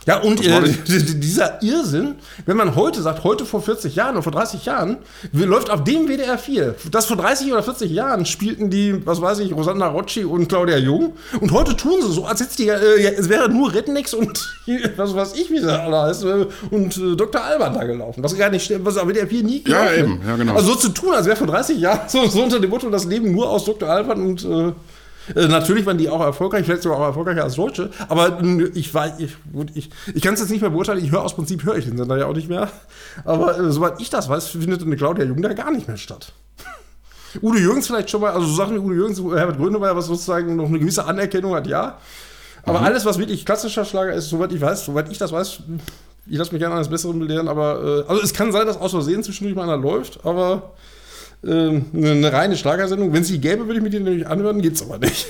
Speaker 2: Ja, und äh, <laughs> dieser Irrsinn, wenn man heute sagt, heute vor 40 Jahren oder vor 30 Jahren, läuft auf dem WDR 4. Das vor 30 oder 40 Jahren spielten die, was weiß ich, Rosanna Rocci und Claudia Jung. Und heute tun sie so, als hätte die, äh, ja, es wäre nur Rednecks und <laughs> was weiß ich, wie sie alle heißt, äh, und äh, Dr. Alban da gelaufen. Was gar nicht stimmt, was auf WDR 4 nie
Speaker 1: Ja, eben, ja, genau.
Speaker 2: Also so zu tun, als wäre vor 30 Jahren <laughs> so, so unter dem Motto, das Leben nur aus Dr. Alban und äh, äh, Natürlich waren die auch erfolgreich, vielleicht sogar auch erfolgreicher als Deutsche, aber ich weiß, ich, ich, ich kann es jetzt nicht mehr beurteilen, ich höre aus Prinzip, höre ich den Sender ja auch nicht mehr. Aber äh, soweit ich das weiß, findet eine Claudia Jung da gar nicht mehr statt. <laughs> Udo Jürgens vielleicht schon mal, also so Sachen wie Udo Jürgens, Herbert Grönemeyer, was sozusagen noch eine gewisse Anerkennung hat, ja. Aber alles, was wirklich klassischer Schlager ist, soweit ich weiß, soweit ich das weiß, ich lasse mich gerne eines Besseren belehren, aber äh, also es kann sein, dass aus Versehen zwischendurch mal einer läuft, aber ähm, eine, eine reine Schlagersendung. Wenn es die gäbe, würde ich mir die nämlich anhören, gibt's aber nicht.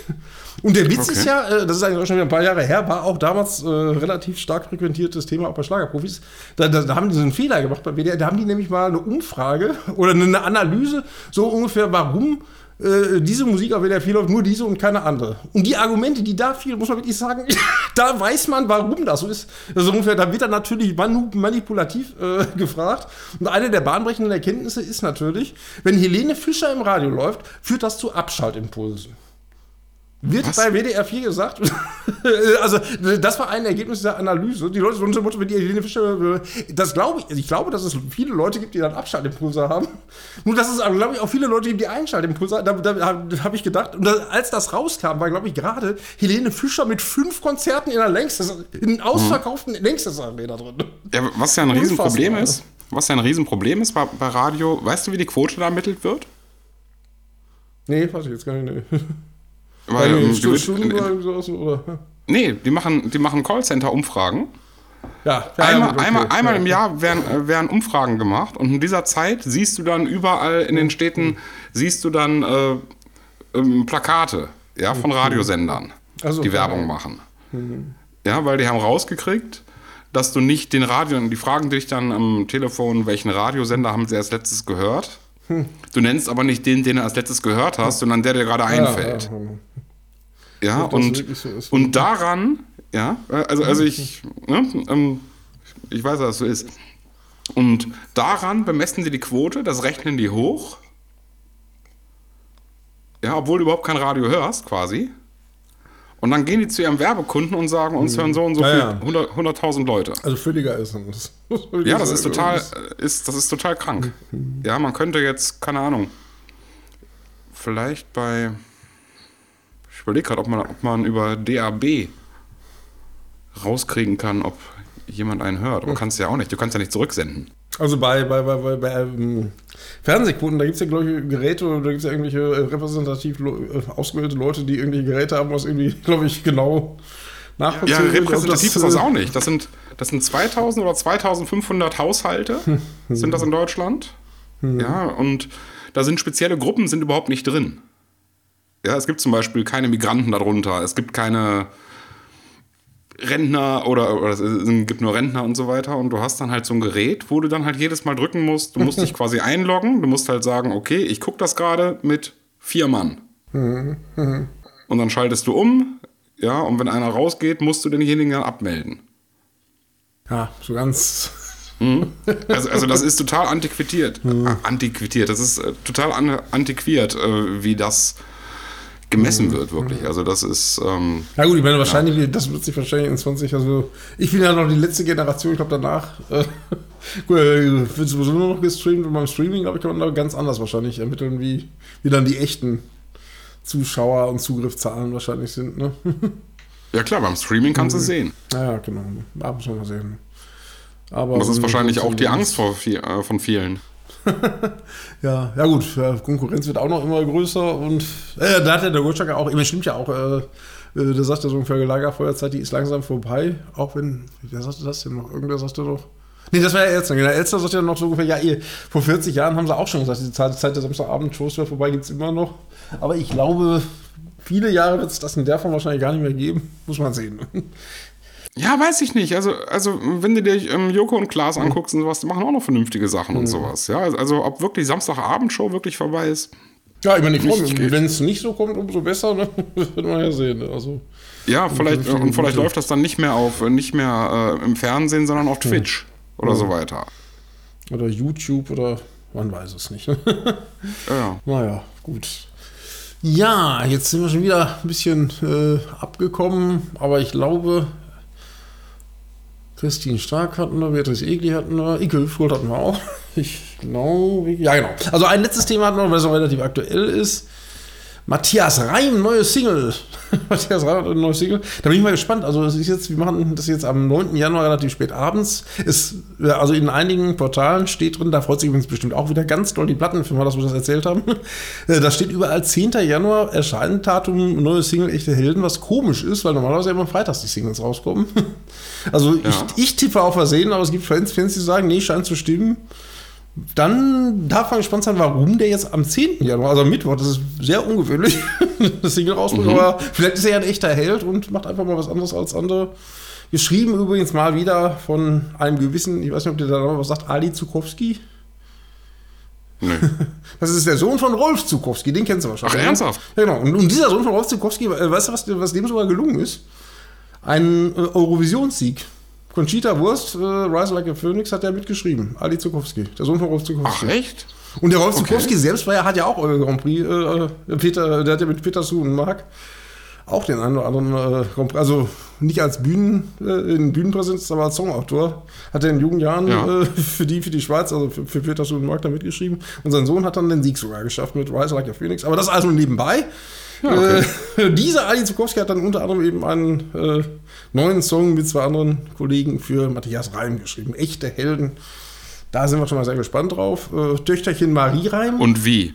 Speaker 2: Und der Witz
Speaker 1: Okay.
Speaker 2: ist ja, äh, das ist eigentlich auch schon wieder ein paar Jahre her, war auch damals äh, relativ stark frequentiertes Thema auch bei Schlagerprofis. Da, da, da haben die so einen Fehler gemacht bei WDR. Da haben die nämlich mal eine Umfrage <laughs> oder eine Analyse, so ungefähr, warum äh, diese Musik auf WDR 4 läuft, nur diese und keine andere. Und die Argumente, die da fielen, muss man wirklich sagen, <laughs> da weiß man, warum das so ist. Also ungefähr, da wird dann natürlich manipulativ äh, <laughs> gefragt. Und eine der bahnbrechenden Erkenntnisse ist natürlich, wenn Helene Fischer im Radio läuft, führt das zu Abschaltimpulsen. Wird
Speaker 1: Was?
Speaker 2: bei WDR 4 gesagt. <laughs> also, das war ein Ergebnis der Analyse. Die Leute so unter die Helene Fischer. Das glaube ich. Ich glaube, dass es viele Leute gibt, die dann Abschaltimpulse haben. Nur, dass es, glaube ich, auch viele Leute gibt, die Einschaltimpulse haben. Da, da, da habe ich gedacht. Und da, als das rauskam, war, glaube ich, gerade Helene Fischer mit fünf Konzerten in der Längstes, in ausverkauften Längstes-Arena drin.
Speaker 1: ja, was ja ein Riesenproblem ist, was ja ein Riesenproblem ist bei, bei Radio, weißt du, wie die Quote da ermittelt wird?
Speaker 2: Nee, weiß ich jetzt gar nicht. Nee.
Speaker 1: Weil, ähm, die
Speaker 2: Stu-
Speaker 1: wird-
Speaker 2: Stunden oder irgendwie sowas, oder?
Speaker 1: nee, die machen, die machen Callcenter-Umfragen.
Speaker 2: Ja, ja,
Speaker 1: Einmal,
Speaker 2: okay.
Speaker 1: einmal, einmal im Jahr werden, äh, werden Umfragen gemacht und in dieser Zeit siehst du dann überall in den Städten, siehst du dann äh, ähm, Plakate ja, von Radiosendern,
Speaker 2: Also,
Speaker 1: die Werbung machen. Ja, weil die haben rausgekriegt, dass du nicht den Radio, die fragen dich dann am Telefon, welchen Radiosender haben sie als letztes gehört. Du nennst aber nicht den, den du als letztes gehört hast, sondern der dir gerade einfällt.
Speaker 2: Ja, ja, ja.
Speaker 1: Ja, und,
Speaker 2: so ist.
Speaker 1: und daran, ja, also, also ich, ne, ähm, ich weiß, dass es so ist. Und daran bemessen sie die Quote, das rechnen die hoch. Ja, obwohl du überhaupt kein Radio hörst, quasi. Und dann gehen die zu ihrem Werbekunden und sagen, uns hören so und so
Speaker 2: Ja,
Speaker 1: viel,
Speaker 2: ja.
Speaker 1: 100 100.000 Leute.
Speaker 2: Also völliger ist das. <laughs>
Speaker 1: Ja, das ist total, ist, das ist total krank. Ja, man könnte jetzt, keine Ahnung, vielleicht bei, ich überlege gerade, ob man, ob man über DAB rauskriegen kann, ob jemand einen hört. Aber kannst ja auch nicht, du kannst ja nicht zurücksenden.
Speaker 2: Also bei, bei, bei, bei, bei ähm, Fernsehquoten, da gibt es ja, glaube ich, Geräte oder da gibt es ja irgendwelche äh, repräsentativ äh, ausgewählte Leute, die irgendwelche Geräte haben, was irgendwie, <laughs> glaube ich, genau
Speaker 1: Ja,
Speaker 2: nachvollziehen wird, ob
Speaker 1: repräsentativ ist das
Speaker 2: äh,
Speaker 1: auch nicht. Das sind, das sind 2000 oder 2500 Haushalte, <laughs> sind das in Deutschland. Ja, und da sind spezielle Gruppen, sind überhaupt nicht drin. Ja, es gibt zum Beispiel keine Migranten darunter, es gibt keine Rentner oder, oder es gibt nur Rentner und so weiter und du hast dann halt so ein Gerät, wo du dann halt jedes Mal drücken musst. Du musst dich <laughs> quasi einloggen, du musst halt sagen, okay, ich gucke das gerade mit vier Mann. Und dann schaltest du um, ja, und wenn einer rausgeht, musst du denjenigen dann abmelden.
Speaker 2: Ja, so ganz
Speaker 1: Also, also das ist total antiquiert. Antiquiert. Das ist äh, total an, antiquiert, äh, wie das gemessen wird, wirklich. Also das ist. Ähm,
Speaker 2: Ja gut, ich meine, wahrscheinlich, wird- das wird sich wahrscheinlich in 20, also ich bin ja noch die letzte Generation, ich glaube danach äh, <laughs> gut, äh, wird sowieso nur noch gestreamt und beim Streaming, glaube ich, kann man da ganz anders wahrscheinlich ermitteln, wie, wie dann die echten Zuschauer und Zugriffszahlen wahrscheinlich sind, ne? <laughs>
Speaker 1: ja klar, beim Streaming kannst du es sehen.
Speaker 2: Naja, genau, da muss man mal sehen. Aber
Speaker 1: Das ist wahrscheinlich auch die Angst vor, äh, von vielen. <laughs>
Speaker 2: Ja, ja gut, Konkurrenz wird auch noch immer größer und äh, da hat ja der Gottschalk auch, immer stimmt ja auch, äh, äh, der sagt ja so ungefähr, Lagerfeuerzeit, die ist langsam vorbei, auch wenn, wer sagte das denn noch? Irgendwer sagte doch. Nee, das war ja Elster. Genau, Elster sagt ja noch so ungefähr, ja, ihr, vor 40 Jahren haben sie auch schon gesagt, die Zeit, Zeit der Samstagabend-Shows wäre vorbei, gibt es immer noch. Aber ich glaube, viele Jahre wird es das in der Form wahrscheinlich gar nicht mehr geben. Muss man sehen.
Speaker 1: Ja, weiß ich nicht. Also, also wenn du dir ähm, Joko und Klaas anguckst und sowas, die machen auch noch vernünftige Sachen und sowas. Ja, also ob wirklich Samstagabendshow wirklich vorbei ist.
Speaker 2: Ja, ich meine, ich freue
Speaker 1: Nicht
Speaker 2: mich. Wenn es nicht so kommt, umso besser. Ne? <laughs> Das wird man ja sehen. Ne? Also,
Speaker 1: Ja, vielleicht,
Speaker 2: vernünftige
Speaker 1: und vielleicht läuft das dann nicht mehr auf, nicht mehr äh, im Fernsehen, sondern auf Twitch oder so weiter.
Speaker 2: oder YouTube oder man weiß es nicht. <laughs>
Speaker 1: Ja.
Speaker 2: Naja, gut. Ja, jetzt sind wir schon wieder ein bisschen äh, abgekommen, aber ich glaube, Christine Stark hatten wir, Beatrice Egli hatten wir, Ike Hüfgold hatten wir auch. <laughs> Ich glaube, ja genau. Also ein letztes Thema hatten wir, was auch relativ aktuell ist. Matthias Reim, neue Single. <laughs> Matthias Reim hat eine neue Single. Da bin ich mal gespannt. Also das ist jetzt, wir machen das jetzt am 9. Januar relativ spät abends. Ist, also in einigen Portalen steht drin, da freut sich übrigens bestimmt auch wieder ganz doll die Plattenfirma, dass wir das erzählt haben. <laughs> Äh, Da steht überall 10. Januar Erscheindatum, neue Single, echte Helden, was komisch ist, weil normalerweise immer freitags die Singles rauskommen. <laughs> Also
Speaker 1: Ja.
Speaker 2: ich, ich tippe auf Versehen, aber es gibt Fans, Fans, die sagen, nee, scheint zu stimmen. Dann darf man gespannt sein, warum der jetzt am 10. Januar, also am Mittwoch, das ist sehr ungewöhnlich, <laughs> das Single rausbringt, aber vielleicht ist er ja ein echter Held und macht einfach mal was anderes als andere. Geschrieben übrigens mal wieder von einem gewissen, ich weiß nicht, ob der da noch was sagt, Ali Zukowski.
Speaker 1: Nee. <laughs>
Speaker 2: Das ist der Sohn von Rolf Zukowski, den kennst du wahrscheinlich.
Speaker 1: Ach, ernsthaft?
Speaker 2: Ja, genau. Und, und dieser Sohn von Rolf Zukowski, äh, weißt du, was, was dem sogar gelungen ist? Ein äh, Eurovisionssieg. Conchita Wurst, äh, Rise Like a Phoenix, hat er mitgeschrieben. Ali Zukowski, der Sohn von Rolf
Speaker 1: Ach,
Speaker 2: Zukowski.
Speaker 1: echt?
Speaker 2: Und der Rolf
Speaker 1: Okay.
Speaker 2: Zukowski selbst war ja, hat ja auch äh, Grand Prix, äh, äh, Peter, der hat ja mit Peter Su und Marc auch den einen oder anderen äh, Grand Prix, also nicht als Bühnen, äh, in Bühnenpräsenz, aber als Songautor. Hat er in jungen Jahren
Speaker 1: Ja.
Speaker 2: äh, für die, für die Schweiz, also für, für Peter Su und Marc da mitgeschrieben. Und sein Sohn hat dann den Sieg sogar geschafft mit Rise Like a Phoenix. Aber das also nebenbei.
Speaker 1: Ja, okay.
Speaker 2: Äh, <laughs> dieser Ali Zukowski hat dann unter anderem eben einen äh, neuen Song mit zwei anderen Kollegen für Matthias Reim geschrieben. Echte Helden. Da sind wir schon mal sehr gespannt drauf. Äh, Töchterchen Marie Reim.
Speaker 1: Und wie?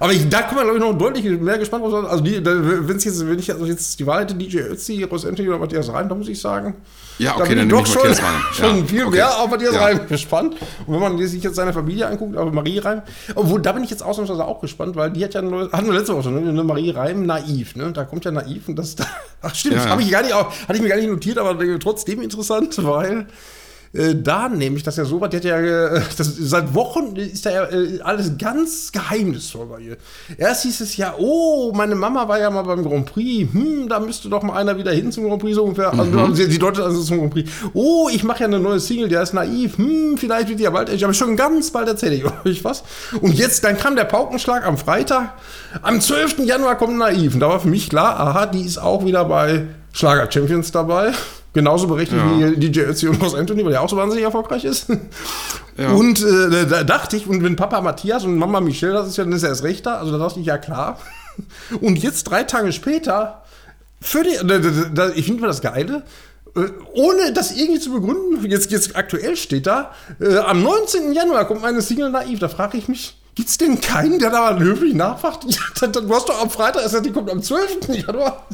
Speaker 2: Aber ich, da kann man, glaube ich, noch deutlich mehr gespannt sein. Also, die, da, wenn's jetzt, wenn ich also jetzt die Wahl hätte, DJ Ötzi, Ross Anthony oder Matthias Reim, da muss ich sagen.
Speaker 1: Ja,
Speaker 2: da
Speaker 1: okay,
Speaker 2: bin
Speaker 1: dann
Speaker 2: ich
Speaker 1: nehme
Speaker 2: doch
Speaker 1: ich
Speaker 2: schon,
Speaker 1: Matthias Reim. <laughs>
Speaker 2: schon
Speaker 1: Ja,
Speaker 2: viel
Speaker 1: okay.
Speaker 2: mehr auf Matthias
Speaker 1: Ja.
Speaker 2: Reim gespannt. Und wenn man sich jetzt seine Familie anguckt, aber Marie Reim, obwohl da bin ich jetzt ausnahmsweise auch gespannt, weil die hat ja neues, hatten wir letzte Woche schon, ne? eine Marie Reim naiv, ne? Da kommt ja naiv und das, <laughs> ach stimmt,
Speaker 1: Ja, ja.
Speaker 2: habe ich gar nicht, auch- hatte ich mir gar nicht notiert, aber trotzdem interessant, weil äh, da nämlich das ja so war, die hat ja, äh, <laughs> das, seit Wochen ist da ja äh, alles ganz geheimnisvoll bei ihr. Erst hieß es ja, oh, meine Mama war ja mal beim Grand Prix, hm, da müsste doch mal einer wieder hin zum Grand Prix, so ungefähr. Also, sie, sie deutet also zum Grand Prix. Oh, ich mache ja eine neue Single, der ist naiv, hm, vielleicht wird die ja bald, ich aber schon ganz bald erzähle ich <laughs> euch was. Und jetzt, dann kam der Paukenschlag am Freitag, am 12. Januar kommt naiv. Und da war für mich klar, aha, die ist auch wieder bei Schlager Champions dabei. Genauso berechtigt
Speaker 1: Ja.
Speaker 2: wie DJ Ötzi und Ross Anthony, weil der auch so wahnsinnig erfolgreich ist. <laughs>
Speaker 1: Ja.
Speaker 2: Und äh, da dachte ich, und wenn Papa Matthias und Mama Michelle das ist ja, dann ist er erst recht da. Also da dachte ich, ja klar. <laughs> Und jetzt drei Tage später, völlig, da, da, da, ich finde mal das Geile, äh, ohne das irgendwie zu begründen, jetzt, jetzt aktuell steht da, äh, am 19. Januar kommt meine Single Naiv. Da frage ich mich, gibt's denn keinen, der da mal höflich nachfragt? <laughs> Ja, dann- du hast doch am Freitag, ist ja, die kommt am 12. Januar.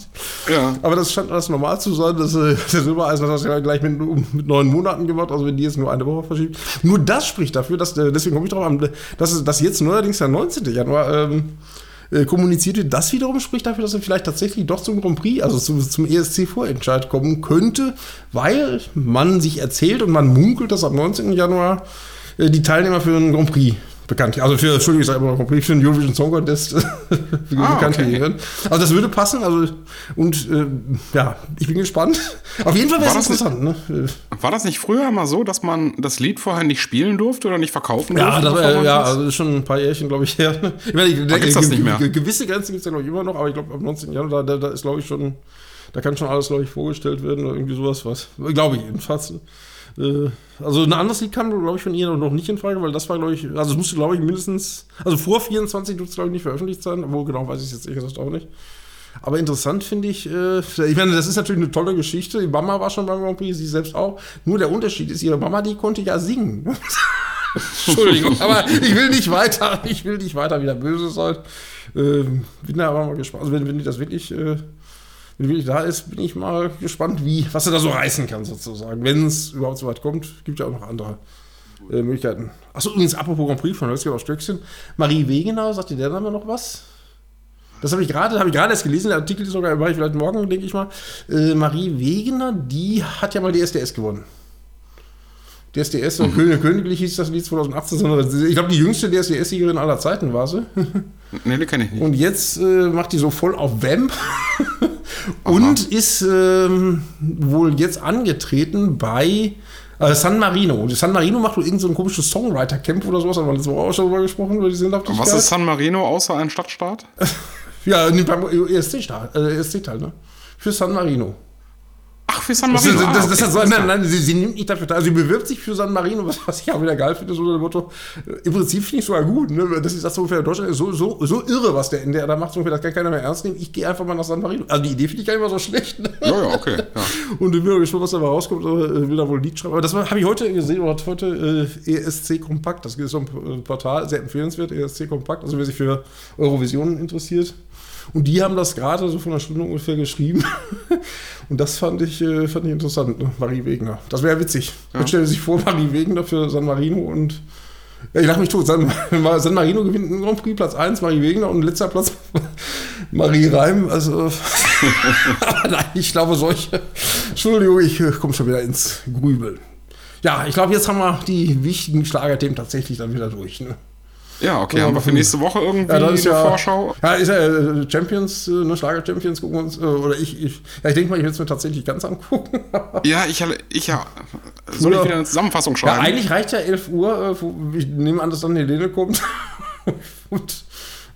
Speaker 1: Ja.
Speaker 2: Aber das scheint alles normal zu sein. <laughs> Das, äh, der Silbereisen hat das ja gleich mit, mit neun Monaten gemacht, also wenn die jetzt nur eine Woche verschiebt. Nur das spricht dafür, dass, der- deswegen komme ich drauf an, dass, dass jetzt neuerdings der 19. Januar ähm, äh, kommuniziert wird. Das wiederum spricht dafür, dass er vielleicht tatsächlich doch zum Grand Prix, also zum, zum ESC-Vorentscheid kommen könnte, weil man sich erzählt und man munkelt, dass am 19. Januar äh, die Teilnehmer für den Grand Prix bekannt. Also für, Entschuldigung, ich sage immer noch komplett für den Eurovision Song Contest <laughs>
Speaker 1: Ah,
Speaker 2: bekannt
Speaker 1: okay.
Speaker 2: gehören. Also das würde passen. Also und äh, ja, ich bin gespannt. Auf jeden Fall wäre es interessant. Ne? Äh,
Speaker 1: War das nicht früher mal so, dass man das Lied vorher nicht spielen durfte oder nicht verkaufen
Speaker 2: Ja,
Speaker 1: durfte?
Speaker 2: das, äh, ja,
Speaker 1: das-
Speaker 2: also ist schon ein paar Jährchen, glaube ich, her. Ich meine, ich
Speaker 1: gibt's das nicht mehr?
Speaker 2: ge- gewisse Grenzen gibt es ja noch immer noch, aber ich glaube, am 19. Januar, da, da ist, glaube ich, schon, da kann schon alles, glaube ich, vorgestellt werden oder irgendwie sowas, was, glaube ich jedenfalls. Äh, Also ein anderes Lied kam, glaube ich, von ihr noch nicht in Frage, weil das war, glaube ich, also es musste, glaube ich, mindestens, also vor 24 durfte es, glaube ich, nicht veröffentlicht sein, obwohl genau weiß ich es jetzt ehrlich gesagt auch nicht. Aber interessant finde ich, äh, ich meine, das ist natürlich eine tolle Geschichte. Die Mama war schon beim Grand Prix, sie selbst auch. Nur der Unterschied ist, ihre Mama, die konnte ja singen. <laughs> Entschuldigung, aber ich will nicht weiter, ich will nicht weiter wieder böse sein. Ähm, bin da aber mal gespannt. Also wenn, wenn die das wirklich, äh, wenn wirklich da ist, bin ich mal gespannt, wie, was er da so reißen kann, sozusagen. Wenn es überhaupt so weit kommt, gibt ja auch noch andere äh, Möglichkeiten. Achso, übrigens, apropos Grand Prix von Hölzchen auf Stöckchen. Marie Wegener, sagt dir der Name noch was? Das habe ich gerade, habe erst gelesen, der Artikel ist sogar, mache ich vielleicht morgen, denke ich mal. Äh, Marie Wegener, die hat ja mal die SDS gewonnen. DSDS, so König, königlich hieß das Lied 2018, sondern ich glaube, die jüngste DSDS-Siegerin aller Zeiten war sie. <laughs>
Speaker 1: Nee, die kenne ich nicht.
Speaker 2: Und jetzt äh, macht die so voll auf Vamp <laughs> und ist ähm, wohl jetzt angetreten bei äh, San Marino. San Marino macht wohl irgend so ein komisches Songwriter-Camp oder sowas, aber letzte Woche auch schon drüber gesprochen, über die Sinnhaftigkeit.
Speaker 1: Was ist San Marino außer ein Stadtstaat? <laughs>
Speaker 2: Ja, beim ESC-Teil, äh, ESC-Teil, ne? Für San Marino.
Speaker 1: Ach, für San
Speaker 2: Das,
Speaker 1: Marino.
Speaker 2: das, das,
Speaker 1: ah,
Speaker 2: das,
Speaker 1: okay.
Speaker 2: das, nein, nein, sie, sie nimmt nicht dafür teil. Also sie bewirbt sich für San Marino, was, was ich auch wieder geil finde, so unter dem Motto. äh, Im Prinzip finde ich sogar gut, ne? Das ist das so ungefähr Deutschland ist so, so, so irre, was der in der da macht, so ungefähr, das kann keiner mehr ernst nehmen. Ich gehe einfach mal nach San Marino. Also die Idee finde ich gar nicht mal so schlecht. Ne?
Speaker 1: Ja, ja, okay. Ja. <laughs>
Speaker 2: Und ich bin mal gespannt, was dabei rauskommt, aber äh, will da wohl ein Lied schreiben. Aber das habe ich heute gesehen, oder heute äh, ESC Kompakt, das ist so ein äh, Portal, sehr empfehlenswert, ESC Kompakt, also wer sich für Eurovision interessiert. Und die haben das gerade so von einer Stunde ungefähr geschrieben. <laughs> Und das fand ich, äh, fand ich interessant, ne? Marie Wegner. Das wäre witzig.
Speaker 1: Ja.
Speaker 2: Jetzt stellen Sie sich vor, Marie Wegner für San Marino und ja, ich lache mich tot. San, San Marino gewinnt einen Grand Prix, Platz 1, Marie Wegner und letzter Platz <laughs> Marie Reim. Also, <laughs> nein, ich glaube, solche. Entschuldigung, ich äh, komme schon wieder ins Grübeln. Ja, ich glaube, jetzt haben wir die wichtigen Schlagerthemen tatsächlich dann wieder durch. Ne?
Speaker 1: Ja, okay.
Speaker 2: Ja,
Speaker 1: Haben wir für nächste Woche irgendwie
Speaker 2: Ja,
Speaker 1: eine
Speaker 2: ja,
Speaker 1: Vorschau?
Speaker 2: Ja, ist ja äh, Champions, äh, ne, Schlager-Champions gucken wir uns, äh, oder ich, ich, ja, ich denke mal, ich will es mir tatsächlich ganz angucken. <laughs>
Speaker 1: Ja, ich, ich ja. Soll ich wieder eine Zusammenfassung
Speaker 2: Ja,
Speaker 1: schreiben?
Speaker 2: eigentlich reicht ja 11 Uhr. Ich nehme an, dass dann Helene kommt. <laughs> Und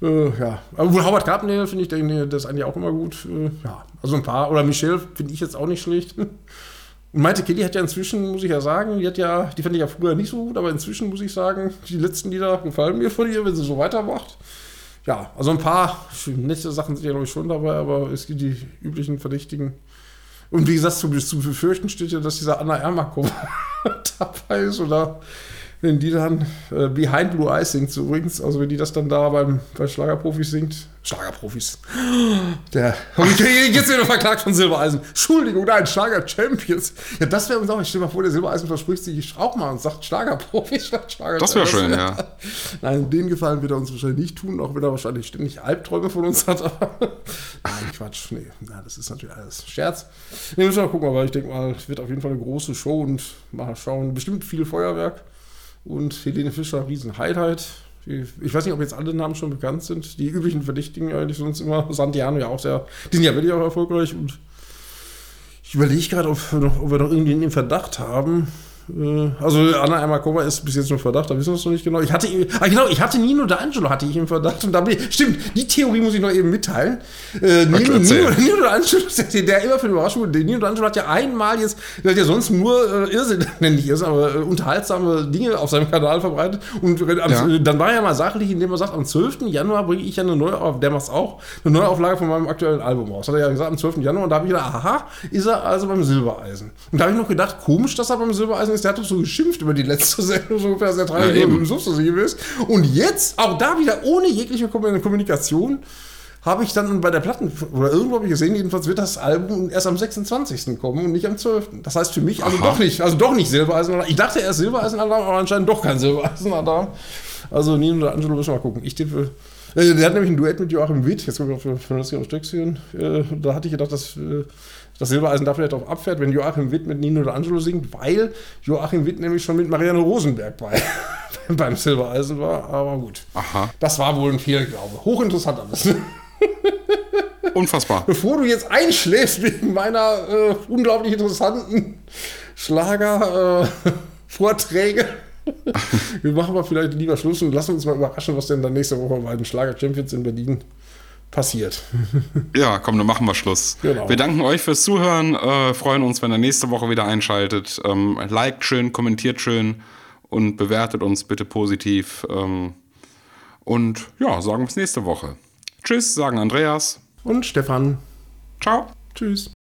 Speaker 2: äh, ja, aber wohl Howard Carpenter finde ich, der, das ist eigentlich auch immer gut. Ja, also ein paar. Oder Michelle finde ich jetzt auch nicht schlecht. Und Maite Kelly hat ja inzwischen, muss ich ja sagen, die hat ja, die fand ich ja früher nicht so gut, aber inzwischen muss ich sagen, die letzten Lieder gefallen mir von ihr, wenn sie so weitermacht. Ja, also ein paar nette Sachen sind ja, glaube ich, schon dabei, aber es gibt die üblichen Verdächtigen. Und wie gesagt, zu, zu befürchten steht ja, dass dieser Anna Ermakova <laughs> dabei ist oder wenn die dann äh, Behind Blue Eyes singt, so übrigens, also wenn die das dann da beim, bei Schlagerprofis singt. Schlagerprofis. Der. <laughs> Ich jetzt wieder verklagt von Silbereisen. Entschuldigung, nein, Schlager-Champions. Ja, das wäre uns auch. Ich stell mal vor, der Silbereisen verspricht sich auch mal und sagt Schlagerprofis <laughs> statt Schlager.
Speaker 1: Das wäre schön, ja.
Speaker 2: Nein, den Gefallen wird er uns wahrscheinlich nicht tun, auch wenn er wahrscheinlich ständig Albträume von uns hat. Aber <laughs> nein, Quatsch. Nee, na, das ist natürlich alles Scherz. Nee, müssen wir mal gucken, aber ich denke mal, es wird auf jeden Fall eine große Show und mal schauen. Bestimmt viel Feuerwerk. Und Helene Fischer, riesen Highlight. Die- Ich weiß nicht, ob jetzt alle Namen schon bekannt sind. Die üblichen Verdächtigen eigentlich sonst immer. Santiano ja auch sehr. Die sind ja wirklich auch erfolgreich. Und ich überlege gerade, ob, wir noch- ob wir noch irgendwie einen Verdacht haben. Äh, Also Anna Ermakova ist bis jetzt nur Verdacht, da wissen wir es noch nicht genau. Ich hatte, ah genau, ich hatte Nino D'Angelo hatte ich im Verdacht und da bin ich, stimmt, die Theorie muss ich noch eben mitteilen. Äh, Nino. Nino, Nino D'Angelo, <laughs> der, der immer für Überraschung, der Nino D'Angelo hat ja einmal jetzt, der hat ja sonst nur äh, Irrsinn, <laughs> nenne ich Irrsinn, aber äh, unterhaltsame Dinge auf seinem Kanal verbreitet und äh,
Speaker 1: Ja.
Speaker 2: dann war er ja mal sachlich, indem er sagt, am 12. Januar bringe ich ja eine neue, der macht's auch, eine neue Auflage von meinem aktuellen Album raus. Hat er ja gesagt, am 12. Januar und da habe ich gedacht, aha, ist er also beim Silbereisen. Und da habe ich noch gedacht, komisch, dass er beim Silbereisen ist, der hat doch so geschimpft über die letzte <laughs> Sendung, so ungefähr, dass er drei
Speaker 1: Ja.
Speaker 2: Minuten sie ist. Und jetzt, auch da wieder ohne jegliche Kom- Kommunikation, habe ich dann bei der Platten, oder irgendwo habe ich gesehen, jedenfalls wird das Album erst am 26. kommen und nicht am 12. Das heißt für mich, also
Speaker 1: Aha.
Speaker 2: doch nicht, also doch nicht Silbereisen. Ich dachte erst Silbereisen-Alarm, aber anscheinend doch kein Silbereisen-Alarm. Also Nino und Angelo müssen mal gucken. Ich tippe, Äh, Der hat nämlich ein Duett mit Joachim Witt, jetzt kommen wir auf von das auf Stöckchen. Äh, Da hatte ich gedacht, dass äh, das Silbereisen da vielleicht auch abfährt, wenn Joachim Witt mit Nino D'Angelo singt, weil Joachim Witt nämlich schon mit Marianne Rosenberg bei, <laughs> beim Silbereisen war. Aber gut.
Speaker 1: Aha.
Speaker 2: Das war wohl ein Fehlglaube. Hochinteressant alles. <laughs>
Speaker 1: Unfassbar.
Speaker 2: Bevor du jetzt einschläfst wegen meiner äh, unglaublich interessanten Schlager-Vorträge, <laughs> wir machen mal vielleicht lieber Schluss und lassen uns mal überraschen, was denn dann nächste Woche bei den Schlager-Champions in Berlin passiert. <laughs>
Speaker 1: Ja, komm, dann machen wir Schluss.
Speaker 2: Genau.
Speaker 1: Wir danken euch fürs Zuhören, äh, freuen uns, wenn ihr nächste Woche wieder einschaltet. Ähm, liked schön, kommentiert schön und bewertet uns bitte positiv. Ähm, und ja, sagen bis nächste Woche. Tschüss, sagen Andreas.
Speaker 2: Und Stefan,
Speaker 1: Ciao.
Speaker 2: tschüss.